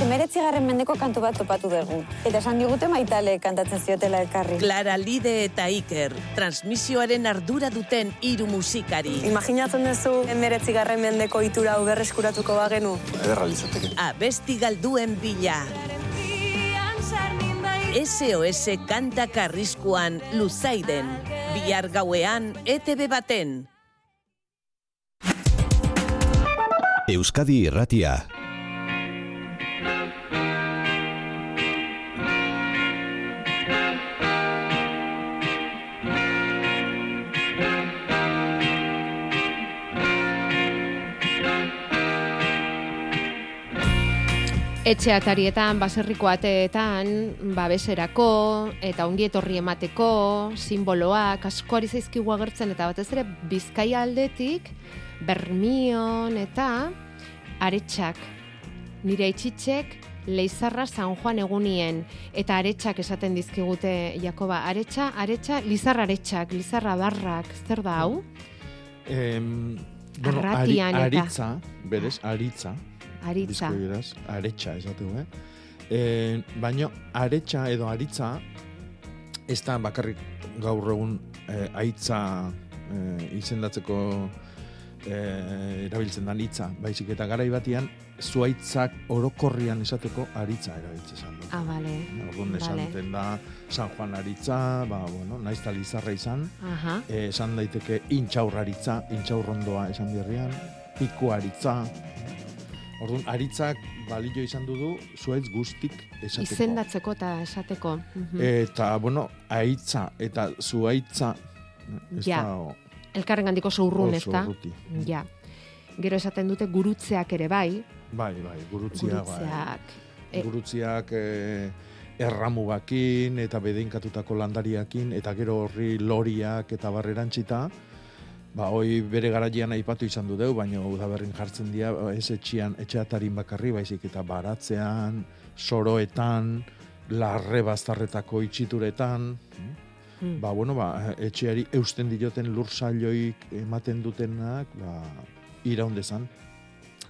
Emeretzigarren mendeko kantu bat topatu dugu. Eta esan digute maitale kantatzen ziotela elkarri. Clara Lide eta Iker, transmisioaren ardura duten hiru musikari. Imaginatzen duzu emeretzigarren mendeko itura hau berreskuratuko bagenu. Ederra Abesti galduen bila. SOS kanta karriskuan luzaiden. Bihar gauean ETB baten. Euskadi Irratia. Etxe atarietan, baserriko ateetan, babeserako, eta ongi etorri emateko, simboloak, askoari zaizkigu agertzen, eta batez ere bizkaia aldetik, bermion eta aretsak. Nire itxitzek, Leizarra San Juan egunien, eta aretsak esaten dizkigute, Jakoba, aretsa, aretsa, lizarra aretsak, lizarra barrak, zer da hau? Em, bueno, ari, aritza, berez, aritza. Aritza. Bizkoieraz, aretsa esategu, eh? E, baino, aretsa edo aritza, ez da bakarrik gaur egun eh, aitza eh, izendatzeko eh, erabiltzen da hitza, baizik eta garai batian, zuaitzak orokorrian esateko aritza erabiltzen izan du. Ah, bale. Orduan Vale. esaten da San Juan aritza, ba, bueno, naiz eta lizarra izan, Aha. esan daiteke intxaurraritza, intxaurrondoa esan berrian, piku aritza. Orduan, aritzak balio izan du du zuaitz guztik esateko. Izendatzeko eta esateko. Mhm. Eta, bueno, aitza eta zuaitza, ez Ja. da, Elkarren gandiko oso urrun, ez da? Ja. Gero esaten dute gurutzeak ere bai. bai, bai, gurutzia, Gurutzeak. bai. Gurutziak eh, erramugakin eta bedeinkatutako landariakin, eta gero horri loriak eta barrerantzita, ba, hoi bere garaian aipatu izan du deu, baina udaberrin jartzen dira, ez etxian, etxeatarin bakarri, baizik eta baratzean, soroetan, larre baztarretako itxituretan, Hmm. ba, bueno, ba, etxeari eusten dioten lur sailoik ematen dutenak, ba, iraundezan.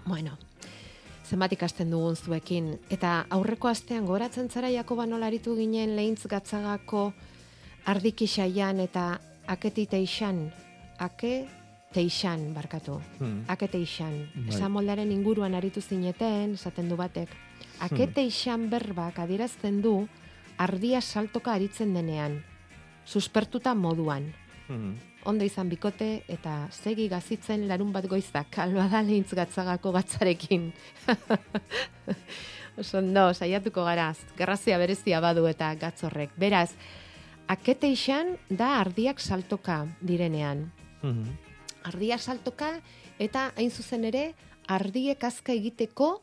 Bueno, zenbat ikasten dugun zuekin. Eta aurreko astean goratzen zara Jakoba nola aritu ginen lehintz gatzagako ardikisaian eta aketi teixan, ake teixan, barkatu. Hmm. Ake teixan. Bai. Esan moldaren inguruan aritu zineten, esaten du batek. Ake Hmm. teixan berbak adierazten du ardia saltoka aritzen denean. Suspertuta moduan. Mhm. Ondo izan bikote eta segi gazitzen larun bat goizak alba da lehintz gatzagako gatzarekin. Oso ondo, saiatuko garaz, garrazia berezia badu eta gatzorrek. Beraz, akete da ardiak saltoka direnean. Mhm. Ardiak saltoka eta hain zuzen ere ardiek azka egiteko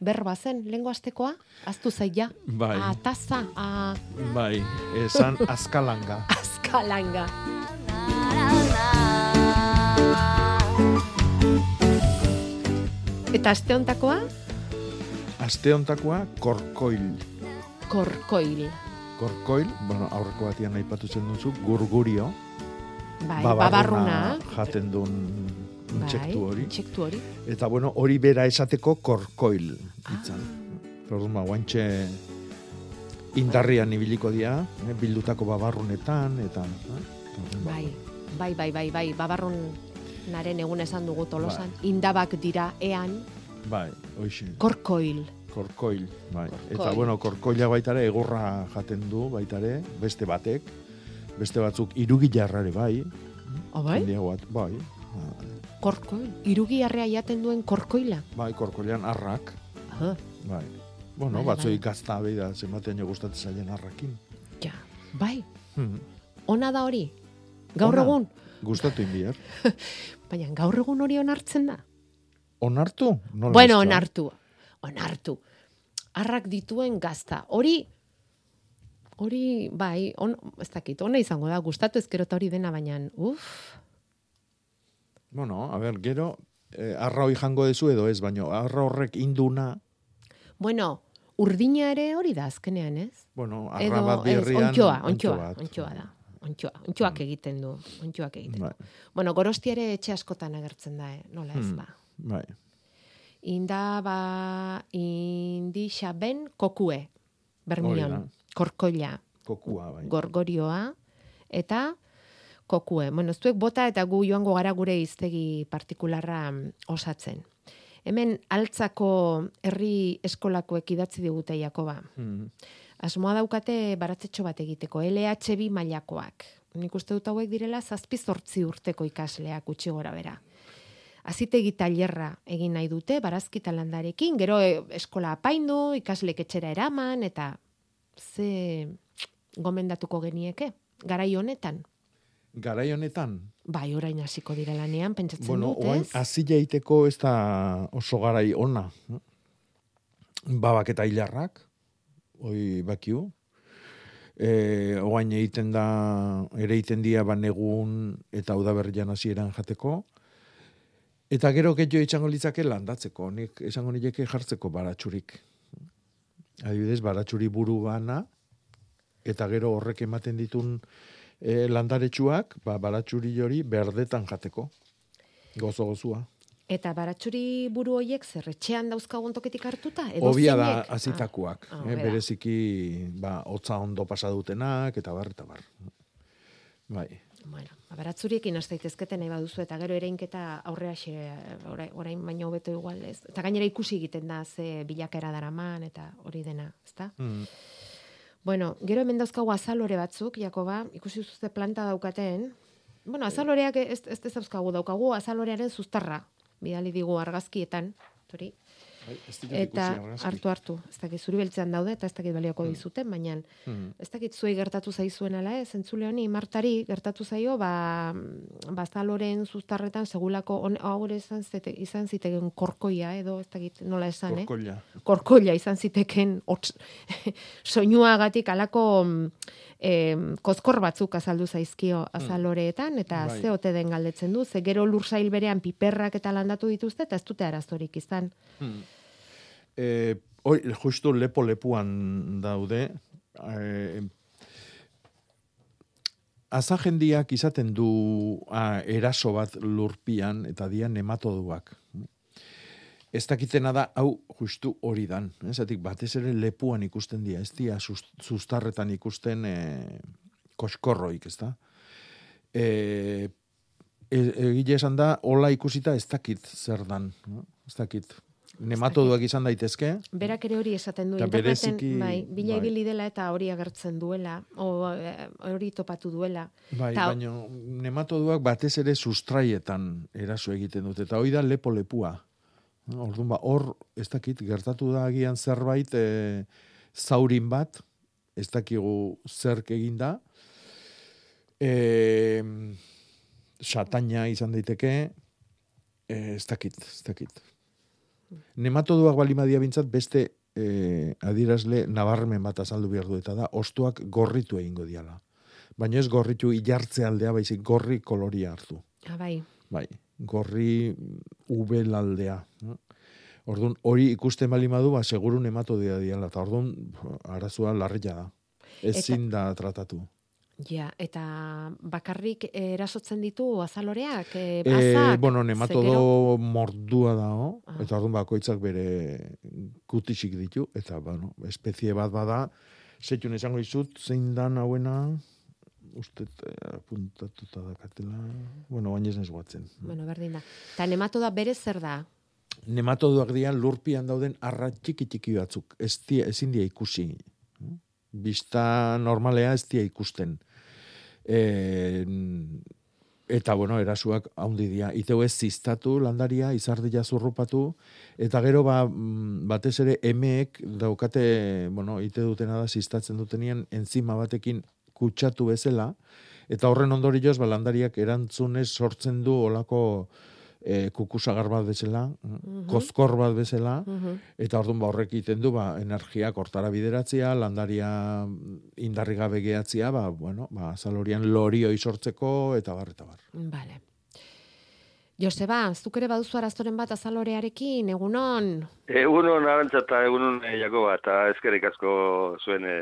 berba zen, lengo astekoa, aztu zaila. Bai. A, taza, a, Bai, esan azkalanga. azkalanga. Eta aste hontakoa, Aste hontakoa korkoil. korkoil. Korkoil, bueno, aurreko batian aipatu zen duzu, gurgurio. Bai, babarruna. jaten duen Bai, intsektu hori. intsektu hori. Eta bueno, hori bera esateko korkoil itzan. Ah. Orduan, ba, guantxe indarrian ibiliko dira, eh, bildutako babarrunetan, eta... Eh? Orduan, ba, Bai, bai, bai, bai, bai, babarrun naren egun esan dugu tolosan. Indabak dira ean, Bai, hoxe. korkoil. Korkoil, bai. Eta Korkoil. bueno, korkoila baitare egurra jaten du baitare, beste batek, beste batzuk irugilarrare bai. Oh, bai? Bat, bai. Korkoil. Irugi arrea jaten duen korkoila. Bai, korkoilean arrak. Aha. Bai. Bueno, Vale, batzoi vale. gazta behi da, zenbatean jo gustatzen zaien arrakin. Ja, bai, Hmm. ona da hori. Gaur Ona. egun, Gustatu inbier. baina gaur egun hori onartzen da. Onartu? Nola bueno, onartu. Onartu. Arrak dituen gazta. Hori, hori, bai, on, ez dakit, ona izango da, gustatu ezkero eta hori dena, baina, uff, Bueno, a ber, gero, eh, arra hoi jango dezu edo ez, baino arra horrek induna, bueno, urdina ere hori da azkenean, ez? bueno, arra Edo, bat ez, birrian... ontxoa, ontxo ontxoa, ontxoa da. Ontxoa, ontxoak egiten du, ontxoak egiten Bai. du. Bueno, gorostia ere etxe askotan agertzen da, eh? nola ez, Hmm, ba. Bai. Inda, ba, indi xaben kokue, Hori bermion. Korkoila, Kokua, bai. gorgorioa, eta kokue. Bueno, zuek bota eta gu joango gara gure iztegi partikularra mm, osatzen. Hemen altzako herri eskolakoek idatzi digute Jakoba. Hmm. Asmoa daukate baratzetxo bat egiteko, LH2 mailakoak. Nik uste dut hauek direla zazpi zortzi urteko ikasleak utxi gora bera. Azitegi tailerra egin nahi dute, barazkita landarekin, gero e, eskola apaindu, ikaslek etxera eraman, eta ze gomendatuko genieke, garai honetan. Garai honetan, Bai, orain hasiko dira lanean, pentsatzen bueno, dut, ez? hasi jaiteko ez da oso garai ona. Babak eta hilarrak, hoi bakiu. E, oain egiten da, ere egiten dia banegun eta udaberrian hasieran jateko. Eta gero getxo itxango litzake landatzeko, nik esango nileke jartzeko baratxurik. Adibidez, baratxuri buru bana, eta gero horrek ematen ditun e, landaretsuak, ba, baratxuri hori berdetan jateko. Gozo gozua. Eta baratxuri buru hoiek zer etxean dauzkagun toketik hartuta? Edo Obia da azitakoak, Ah, ah, eh, bereziki ba, hotza ondo pasa dutenak, eta bar, eta bar. Bai. Bueno, ba, baratzuriekin hasta daitezkete nahi baduzu eta gero ereinketa aurrea xe, orain, orain baino hobeto igual ez. Eta gainera ikusi egiten da ze bilakera daraman eta hori dena, ezta? Mm. Bueno, gero hemen dauzkagu azalore batzuk, Jakoba, ikusi zuzte planta daukaten. Bueno, azaloreak ez, ez dauzkagu daukagu, azalorearen zuztarra, bidali digu argazkietan, hori. Bai, Eta hartu hartu, ez dakit zuri beltzean daude eta ez dakit balioko dizuten, baina Mm. ez dakit zuei gertatu zaizuen ala ez, entzule honi martari gertatu zaio, ba, bazaloren zuztarretan segulako, on, hau ere izan, zite, izan ziteken korkoia edo, ez dakit nola esan, Korkoila. eh? Korkoila izan ziteken soinuagatik alako em, kozkor batzuk azaldu zaizkio azaloreetan, eta Bai. ze ote den galdetzen du, ze gero lursail berean piperrak eta landatu dituzte, eta ez dute arazorik izan. Hmm. E, hoi, justu lepo lepuan daude, e, azajendiak izaten du a, eraso bat lurpian eta dia nematoduak. Ez dakitena da, hau justu hori dan. Ez atik, batez ere lepuan ikusten dira, ez dira sustarretan ikusten e, koskorroik, ez da? E, e, egile esan da, hola ikusita ez dakit zer dan. no? Ez dakit. Nematoduak izan daitezke, Berak ere hori esaten du, Eta interneten, bereziki, bai, bila bai. ibili dela eta hori agertzen duela, o eh, hori topatu duela. Bai, Ta- baina nematoduak batez ere sustraietan eraso egiten dute, eta hori da lepo-lepua. Orduan ba, hor, ez dakit, gertatu da agian zerbait e, zaurin bat, ez dakigu zerk egin da, e, sataina izan daiteke, e, ez dakit, ez dakit. Nematoduak balimadia bintzat beste e, adierazle nabarmen bat azaldu behar du eta da, ostuak gorritu egingo diala. Baina ez gorritu ilartze aldea, baizik gorri koloria hartu. Ah, bai. Bai, gorri ubel aldea. no? Orduan, hori ikusten bali madu, ba, seguru nematu dira diala. Eta orduan, arazua larria da. Ezin da tratatu. Ja, eta bakarrik eh, erasotzen ditu azaloreak, e, E, bazak, bueno, ze gero- nematodo mordua dago, Ah. eta orduan bakoitzak bere kutisik ditu, eta bueno, espezie bat bada, zeitun esango dizut, zein dan hauena, uste apuntatuta dakatela, bueno, baina ez nez guatzen. Bueno, berdin da. Eta nematoda bere zer da? Nematodoak dira lurpian dauden arra txiki txiki batzuk, ez dia, ezin dia ikusi. Bista normalea ez dia ikusten. E, eta bueno, erasuak haundi dira. Iteu ez ziztatu landaria, izardia zurrupatu, eta gero ba, mm, batez ere emeek daukate, bueno, ite dutena da ziztatzen dutenean enzima batekin kutsatu bezala, eta horren ondorioz ba, landariak erantzunez sortzen du olako e, kukusagar bat bezala, kozkor bat bezala, eta orduan ba horrek egiten du ba energiak hortara bideratzea, landaria indarri gabe gehatzea, ba bueno, ba zalorian lorioi sortzeko eta bar eta bar. Vale. Joseba, zuk ere baduzu arazoren bat azalorearekin, egunon? Egunon arantza eta egunon e, Jakoba eta eskerrik asko zuen e,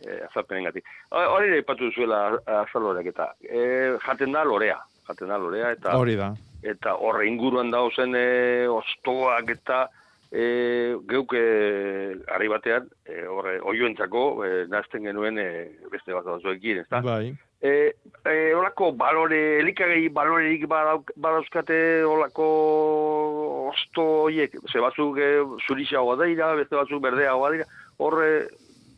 e, azalpenengatik. Ho- Hori da ipatu zuela azaloreak eta e, jaten da lorea, jaten da lorea eta Hori da. eta horre inguruan dauzen e, ostoak eta e, geuk e, harri batean e, horre oioentzako e, nazten genuen e, beste bat batzuekin, ezta? Bai. E, e, olako balore, elikagei balorerik badauk- badauzkate olako osto horiek, ze batzuk e, zurixagoa dira, beste batzuk berdeagoa dira, horre,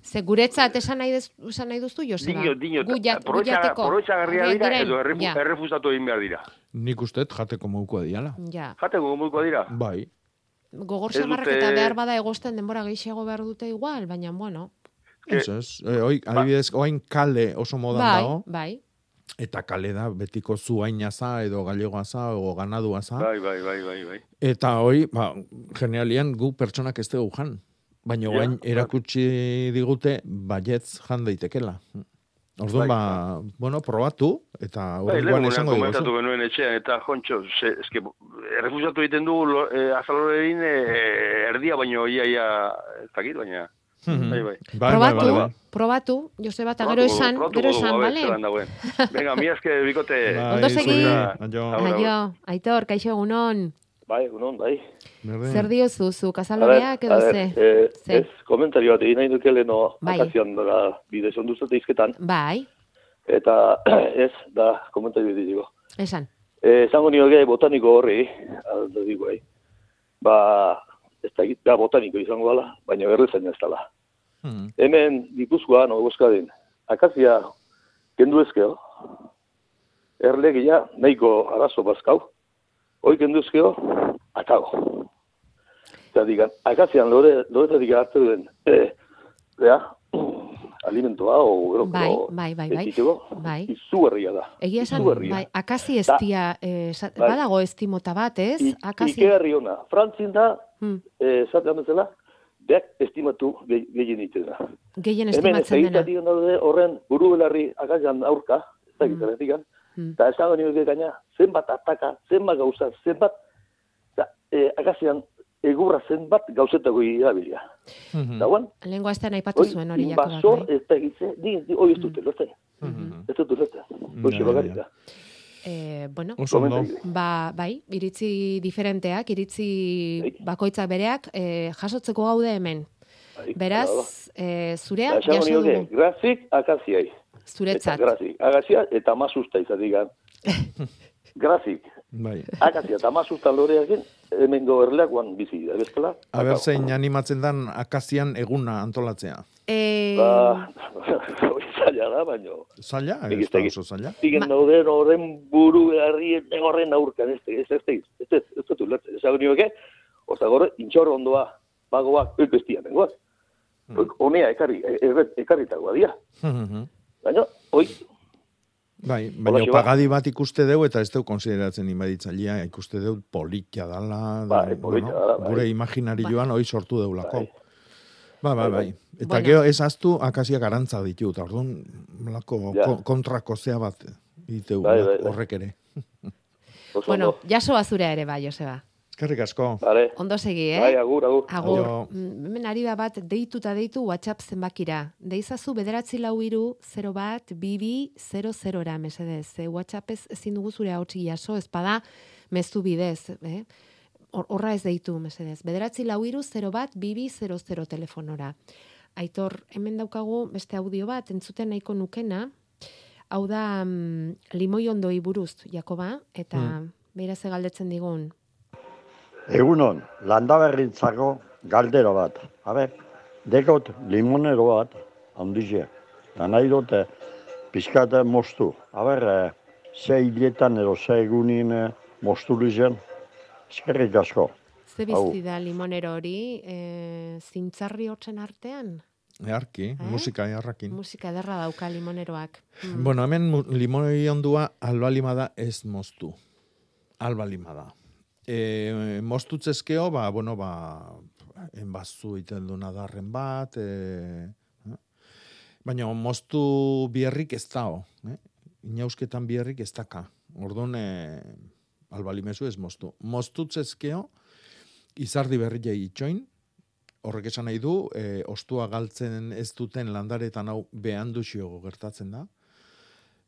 Ze guretzat esan nahi, dez, esan nahi duztu, Joseba? dino, dino, jateko. garria dira, edo errefu, ja. errefusatu egin behar dira. Nik uste jateko modukoa diala. Ja. Jateko modukoa dira? Bai. Gogor samarrak eta behar bada egosten denbora gehiago behar dute igual, baina bueno. Ez ez. E, oi, adibidez, oain kale oso modan bai, dago, bai. eta kale da betiko zuainaza edo galegoaza edo ganaduaza. Bai, bai, bai, bai, bai. Eta hoi, ba, genialian gu pertsonak ez dugu jan. Baina Ja, orain bai. erakutsi digute baietz jan daitekela. Orduan, Bai, ba, bueno, probatu, eta Bai, horrengoan lehenengo esango komentatu diguzu. genuen etxean, eta jontxo, eske, errefusatu egiten du lo- eh, azalorerin eh, erdia, baino ia, ia, ez dakit, baina... Mhm. Bai, bai. probatu, probatu, Joseba, eta gero Probatuko- esan, probatuko gero esan, bale? Venga, mi eske bikote. Ondo segi. Aio. Aio, aitor, kaixo egunon. Bai, egunon, bai. Zer diozu, zu kazaloreak edo ze? eh? Ez, komentario bat egin nahi duke leheno Bai. akazian da bide sonduzte izketan, Bai, eta ez, da, komentario bat digo. esan. Eh, esango nioke botaniko horri, aldo digo, eh. ba, ez da, da botaniko izango dela, baina berrezaina ez dela. Hemen, Gipuzkoan, o Euskadin, akazia kendu ezkeo, erlegia nahiko arazo bazkau, hoi kendu ezkeo, akago. Eta digan, akazian lore, loretak hartu duen, eh, bea, alimentoa, o gero, Bai, bai, bai, bai. Bai. izugarria da. Egia esan, bai, akazi Da. estia, eh, Bai. badago estimota bat, ez? Akazi, Ikerri ona. Frantzin da, Hmm. eh, zatean bezala, beak estimatu ge- gehien itena. gehien Hemen estimatzen dena. egitati daude horren buru belarri akazian aurka, ez da gitaretik Hmm. eta esango nioke gaina, zenbat ataka, zenbat gauza, zenbat, eta eh, akazian egurra zenbat gauzetako irabilia. Hmm. Eta guan, Lengua ez aipatu zuen hori, Jakobak, invasor bai. ez da egitze, ni, ni hoi ez dute, lortzen. Ez dut ulertzen. Hoxe Ja, bakarrik ja. da. E, bueno, Oso ondo. ba, bai, iritzi diferenteak, iritzi bakoitzak bereak, e, jasotzeko gaude hemen. Beraz, e, zurea, Ba, jaso dugu, grazik akaziai. zuretzat. Eta grazik. Agazia eta masusta izatik grazik. Bai. Akazia eta masusta loreakin, hemen goberleakoan bizi dira, bestela. Aber zein animatzen dan akazian eguna antolatzea. E, Ba, hori zaila da, baino. Zaila? Ez ez da oso zaila? Zigen dauden horren buru garrien horren aurkan, ez ez ez ez ez ez ez ulertzen. Ezagun nioke, oza gore, intxor ondoa, pagoak, ez bestia nengoak. Honea ekarri, e- e- ekarritagoa dira. Baina, oi, Bai, baina ba. pagadi bat ikuste deu eta ez deu konsideratzen inbaditzailea, ikuste deu politia dala, Bai, da- politia dala, bai. gure imaginarioan hoi sortu deulako. Bai, bai, Bai, bai. bai. Eta Bueno. gero ez aztu akasiak arantza ditu, eta orduan lako Ja. ko- kontrako zea bat diteu Bai, bai, bai. horrek ere. oso bueno, ondo. jasoa ere bai, Joseba. Eskerrik asko. Vale. Ondo segi, eh? Bai, agur, agur. Agur. Mm, Hemen ari da bat, deitu eta deitu WhatsApp zenbakira. Deizazu bederatzi lau iru, 0 bat, bibi, 00 era, mesedez. E, WhatsApp ez ezin dugu zure hautsi jaso, ez bada, mezu bidez, eh? Hor- Horra ez deitu, mesedez. Bederatzi lau iru, 0 bat, bibi, 00 telefonora. Aitor, hemen daukagu beste audio bat, entzuten nahiko nukena, hau da mm, limoi ondoi buruz, Jakoba, eta mm. beira ze galdetzen digun. Egunon, landaberrintzako galdera bat. Habe, dekot limonero bat, handize. Da nahi dute pizkate mostu. Aber, eh, ze hiletan edo ze egunin eh, mostu lizen. Eskerrik asko. Ze bizi da limonero hori, e, zintzarri hotzen artean? Earki, musika earrakin. Musika ederra dauka limoneroak. Mm. Bueno, hemen limoi ondua alba lima da ez moztu. Alba lima da. E, mostutzezkeo, ba, bueno, ba, enbazu iten duna darren bat, e, eh? baina moztu bierrik ez dao. Eh? Inausketan bierrik ez daka. Orduan, e, alba limezu ez moztu. Mostutzezkeo, izardi berria itxoin, horrek esan nahi du, e, ostua galtzen ez duten landaretan hau behanduzio gertatzen da.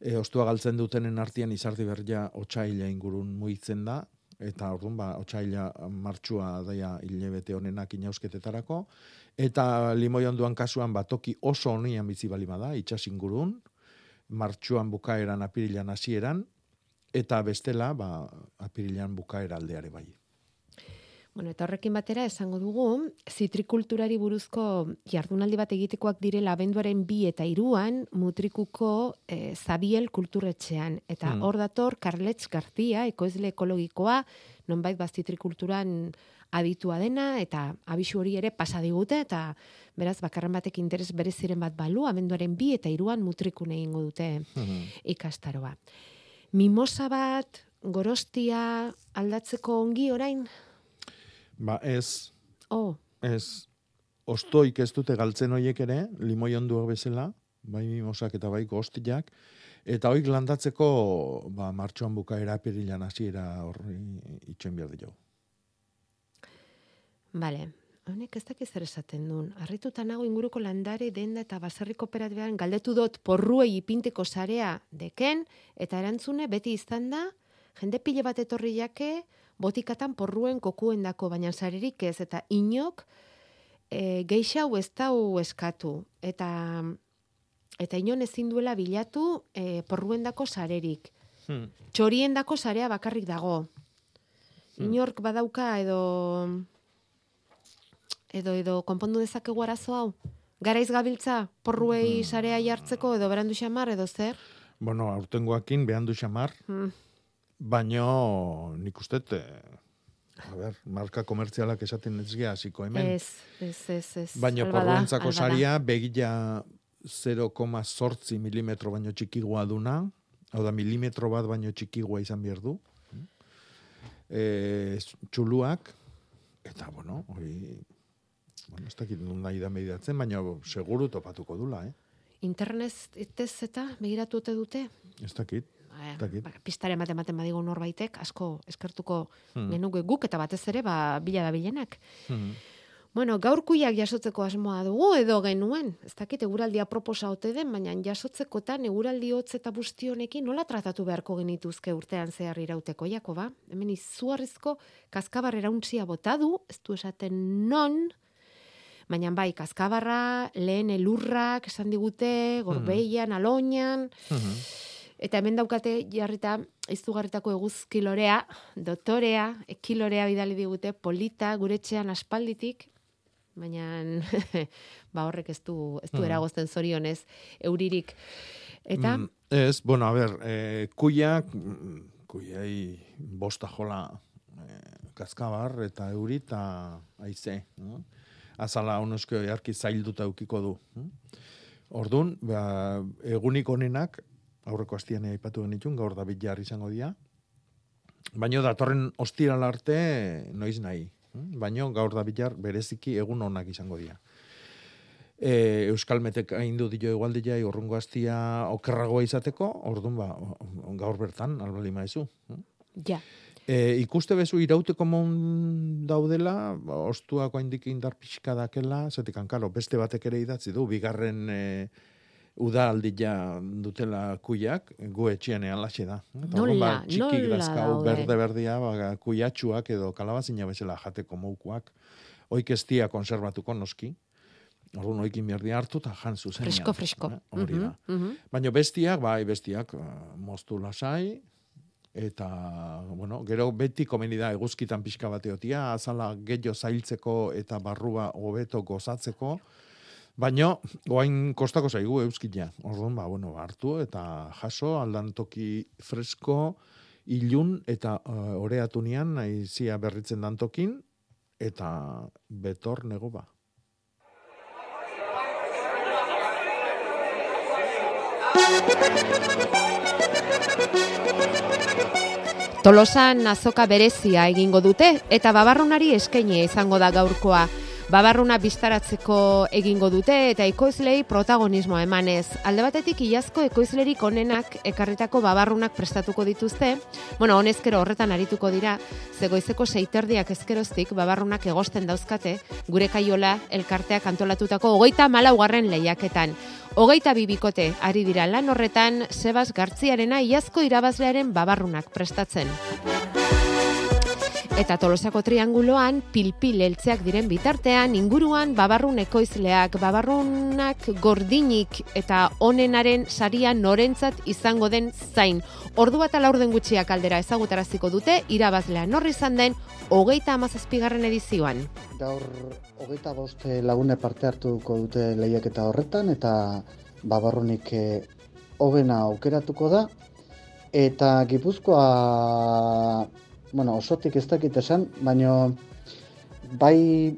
E, ostua galtzen dutenen artean izardi berria otxaila ingurun muitzen da, eta orduan ba, otxaila martxua daia hilebete honenak inausketetarako, eta limoi onduan kasuan batoki oso honian bizi balima da, itxas ingurun, martxuan bukaeran apirilan hasieran, eta bestela, ba, apirilan bukaera aldeare bai. Bueno, eta horrekin batera esango dugu, zitrikulturari buruzko jardunaldi bat egitekoak direla abenduaren bi eta iruan mutrikuko e, Zabiel kulturetxean. Eta Hmm. hor dator Carletx García, ekoizle ekologikoa, nonbait ba zitrikulturan aditua dena, eta abisu hori ere pasa digute, eta beraz bakarren batek interes bereziren bat balu, abenduaren bi eta iruan mutrikun egingo dute ikastaroa. Mimosa bat, gorostia aldatzeko ongi orain? Ba ez, Oh, ez, ostoik ez dute galtzen hoiek ere, limoi onduak bezala, bai mimosak eta bai gostiak, eta hoik landatzeko ba, martxoan bukaera apirilan hasiera horri itxoin behar dio. Bale, honek ez dakiz zer esaten duen. Arrituta nago inguruko landare denda eta baserri kooperatibean galdetu dut porruei ipinteko sarea deken, eta erantzune beti izan da, jende pile bat etorri jake, botikatan porruen kokuendako, baina sarerik ez, eta inok e, geixa hau ez dau eskatu, eta eta inon ezin duela bilatu e, porruendako sarerik. Hmm. Txoriendako sarea bakarrik dago. Inork badauka edo edo edo konpondu dezakegu arazo hau. Garaiz gabiltza porruei sarea jartzeko edo berandu xamar edo zer? Bueno, aurtengoakin behan du xamar, Mm. baino nik uste, a ber, marka komertzialak esaten ez gea hasiko hemen. Ez, ez, ez, ez. Baina porruentzako saria begila 0,zortzi milimetro baino txikigoa duna, hau da milimetro bat baino txikigoa izan behar du. E, txuluak, eta bueno, hori, bueno, ez dakit nun nahi da medidatzen, baina seguru topatuko dula, eh? Internet ez eta begiratu dute? Ez dakit, dakit. Ba, pistare ematen ematen badigu norbaitek, asko eskertuko Hmm. genuke guk eta batez ere ba, bila da bilenak. Hmm. Bueno, gaur kuiak jasotzeko asmoa dugu edo genuen. Ez dakit eguraldia proposa ote den, baina jasotzekotan eguraldi hotz eta busti honekin nola tratatu beharko genituzke urtean zehar irauteko jako ba? Hemen izugarrizko kaskabar erauntzia bota du, ez du esaten non, baina bai, kaskabarra, lehen elurrak, esan digute, gorbeian, aloinan, Eta hemen daukate jarrita izugarritako eguzkilorea, dotorea, ekilorea bidali digute, polita, gure etxean aspalditik, baina ba horrek ez du, ez du Mm. eragozten zorionez euririk. Eta, Mm, ez, bueno, a ber, eh, kuiak, mm, kuiai bosta jola eh, kaskabar eta euri eta aize. No? Azala honosko jarki zailduta eukiko du. Ordun, ba, egunik onenak, aurreko astian aipatu genitun, gaur da jarri izango dira. Baino datorren ostiral arte noiz nahi. Baino gaur da bilar bereziki egun onak izango dira. E, Euskal Metek aindu dio igualdia urrungo astia okerragoa izateko, ordun ba, gaur bertan, albali maizu. ja, E, ikuste bezu irauteko mon daudela, ba, ostuako haindik indar pixka dakela, zetik karo, beste batek ere idatzi du, bigarren e, uda aldia dutela kuiak, gu etxian ean laxe da. Eta orduan, Nola, txiki nola dazkau daude? berde-berdia, ba, kuiatxuak edo kalabazina bezala jateko moukuak, oik ez dia konservatuko noski, Orduan oikin berdi hartu eta jan zuzenean. fresko, fresko. Eh, Hori da. Mhm, mhm. Baina bestiak, bai, bestiak, moztu lasai, eta, bueno, gero beti komeni da eguzkitan pixka bateotia, azala gehiago zailtzeko eta barrua hobeto gozatzeko, baina, oain kostako zaigu euskila. Orduan, ba, bueno, hartu eta jaso, aldan toki fresko, ilun eta uh, oreatunian, naizia berritzen dan tokin, eta betor nego ba. Tolosan azoka berezia egingo dute eta babarrunari eskaini izango da gaurkoa. Babarruna biztaratzeko egingo dute eta ekoizlei protagonismo emanez. Alde batetik iazko ekoizlerik onenak ekarritako babarrunak prestatuko dituzte. Bueno, honezkero horretan arituko dira, zegoizeko seiterdiak ezkeroztik babarrunak egosten dauzkate, gure kaiola elkarteak antolatutako hogeita malaugarren lehiaketan. Hogeita bibikote ari dira lan horretan, Sebas Gartziarena iazko irabazlearen babarrunak prestatzen. Eta Tolosako trianguloan pilpil eltzeak diren bitartean inguruan babarrun ekoizleak, babarrunak gordinik eta onenaren saria norentzat izango den zain. Ordu bat laurden gutxiak aldera ezagutaraziko dute irabazlea norri izan den hogeita amazazpigarren edizioan. Gaur hogeita bost lagune parte hartuko dute lehiaketa horretan eta babarrunik eh, hogena aukeratuko da eta Gipuzkoa bueno, osotik ez dakit esan, baino bai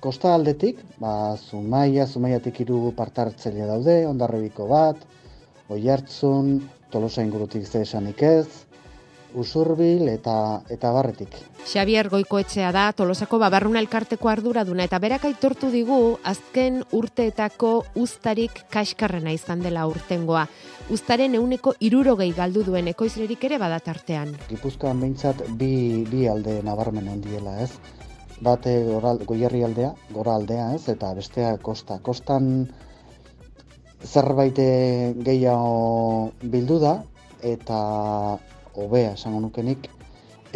kosta aldetik, ba, Zumaia, Zumaiatik hiru parte hartzaile daude, Ondarribiko bat, Oihartzun, Tolosa ingurutik ze esanik ez, Usurbil eta eta Barretik. Xavier Goikoetxea da Tolosako Babarruna elkarteko arduraduna eta berak aitortu digu azken urteetako uztarik kaskarrena izan dela urtengoa. Uztaren euneko irurogei galdu duen ekoizlerik ere badatartean. Gipuzkoan behintzat bi, bi alde nabarmen handiela, ez? Bate goral, goierri aldea, gora aldea, ez? Eta bestea kosta. Kostan zerbait eh, gehiago bildu da, eta hobea esango nukenik,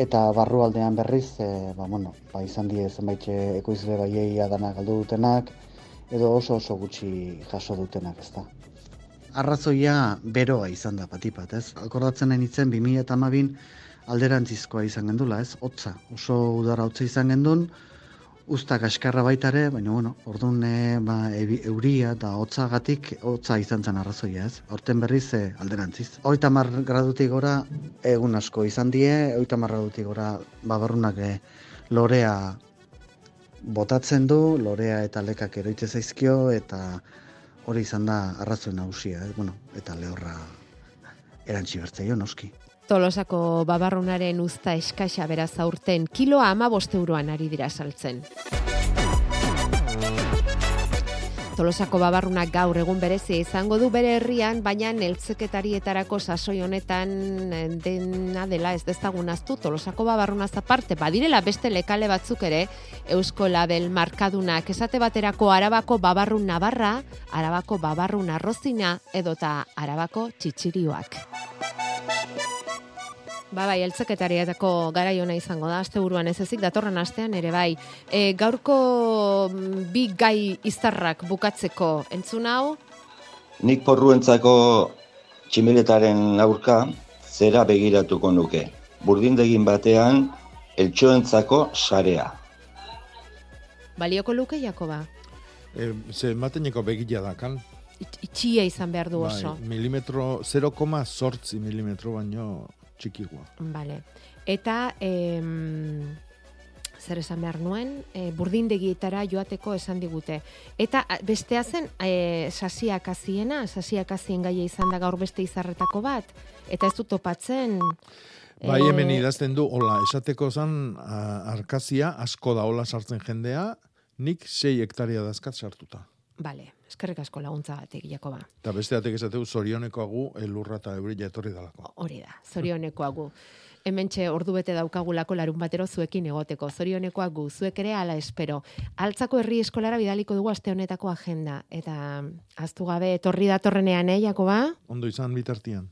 eta barrualdean berriz, e, ba, bueno, ba, izan die zenbait eh, ekoizle baiei adana galdu dutenak, edo oso oso gutxi jaso dutenak, ez da. Arrazoia beroa izan da patipat, ez? Akordatzen nahi nintzen 2008 alderantzizkoa izan gendula, ez? Hotza, oso udara hotza izan gendun, usta kaskarra baita ere, baina bueno, orduan e, ba, euria eta hotzagatik hotza izan zen arrazoia, ez? Horten berriz e, alderantziz. Hogeita mar gradutik gora egun asko izan die, hogeita mar gradutik gora babarrunak e, lorea botatzen du, lorea eta lekak eroitze zaizkio, eta hori izan da arrazoi nagusia, ez? Bueno, eta lehorra erantzi bertzaio noski. Tolosako babarrunaren uzta eskaxa beraz aurten kiloa ama euroan ari dira saltzen. Tolosako babarrunak gaur egun berezia izango du bere herrian, baina neltzeketarietarako sasoi honetan eh, dena dela ez dezagun aztu Tolosako babarrunaz aparte, badirela beste lekale batzuk ere, Eusko Label markadunak esate baterako Arabako babarrun nabarra, Arabako babarrun arrozina edota Arabako txitsirioak. Ba, bai, eltzeketarietako garai ona izango da, azte buruan ez ezik, datorren astean ere bai. E, gaurko mm, bi gai izarrak bukatzeko entzun hau, Nik porruentzako tximeletaren aurka zera begiratuko nuke. Burdindegin batean eltxoentzako sarea. balioko luke Jakoba. E, ze mateneko begila dakan. Itxia izan behar du oso. Bai, milimetro, 0,zortzi milimetro baino txikigua. Vale. Eta em, zer esan behar nuen, e, burdindegietara joateko esan digute. Eta bestea zen, e, sasiak aziena, sasiak azien gaia izan da gaur beste izarretako bat, eta ez du topatzen... Bai, e, hemen idazten du, hola, esateko zan, arkazia, asko da hola sartzen jendea, nik sei hektaria dazkat sartuta. Bale, eskerrik asko laguntza batek, Jakoba. Eta beste atek esateu, zorionekoagu elurra eta eurila etorri dalako. Hori da, zorionekoa gu. Hementxe ordu bete daukagulako larun batero zuekin egoteko. Zorionekoa gu, zuek ere ala espero. Altzako herri eskolara bidaliko dugu aste honetako agenda. Eta aztu gabe etorri datorrenean, eh, Jakoba? Ondo izan bitartian.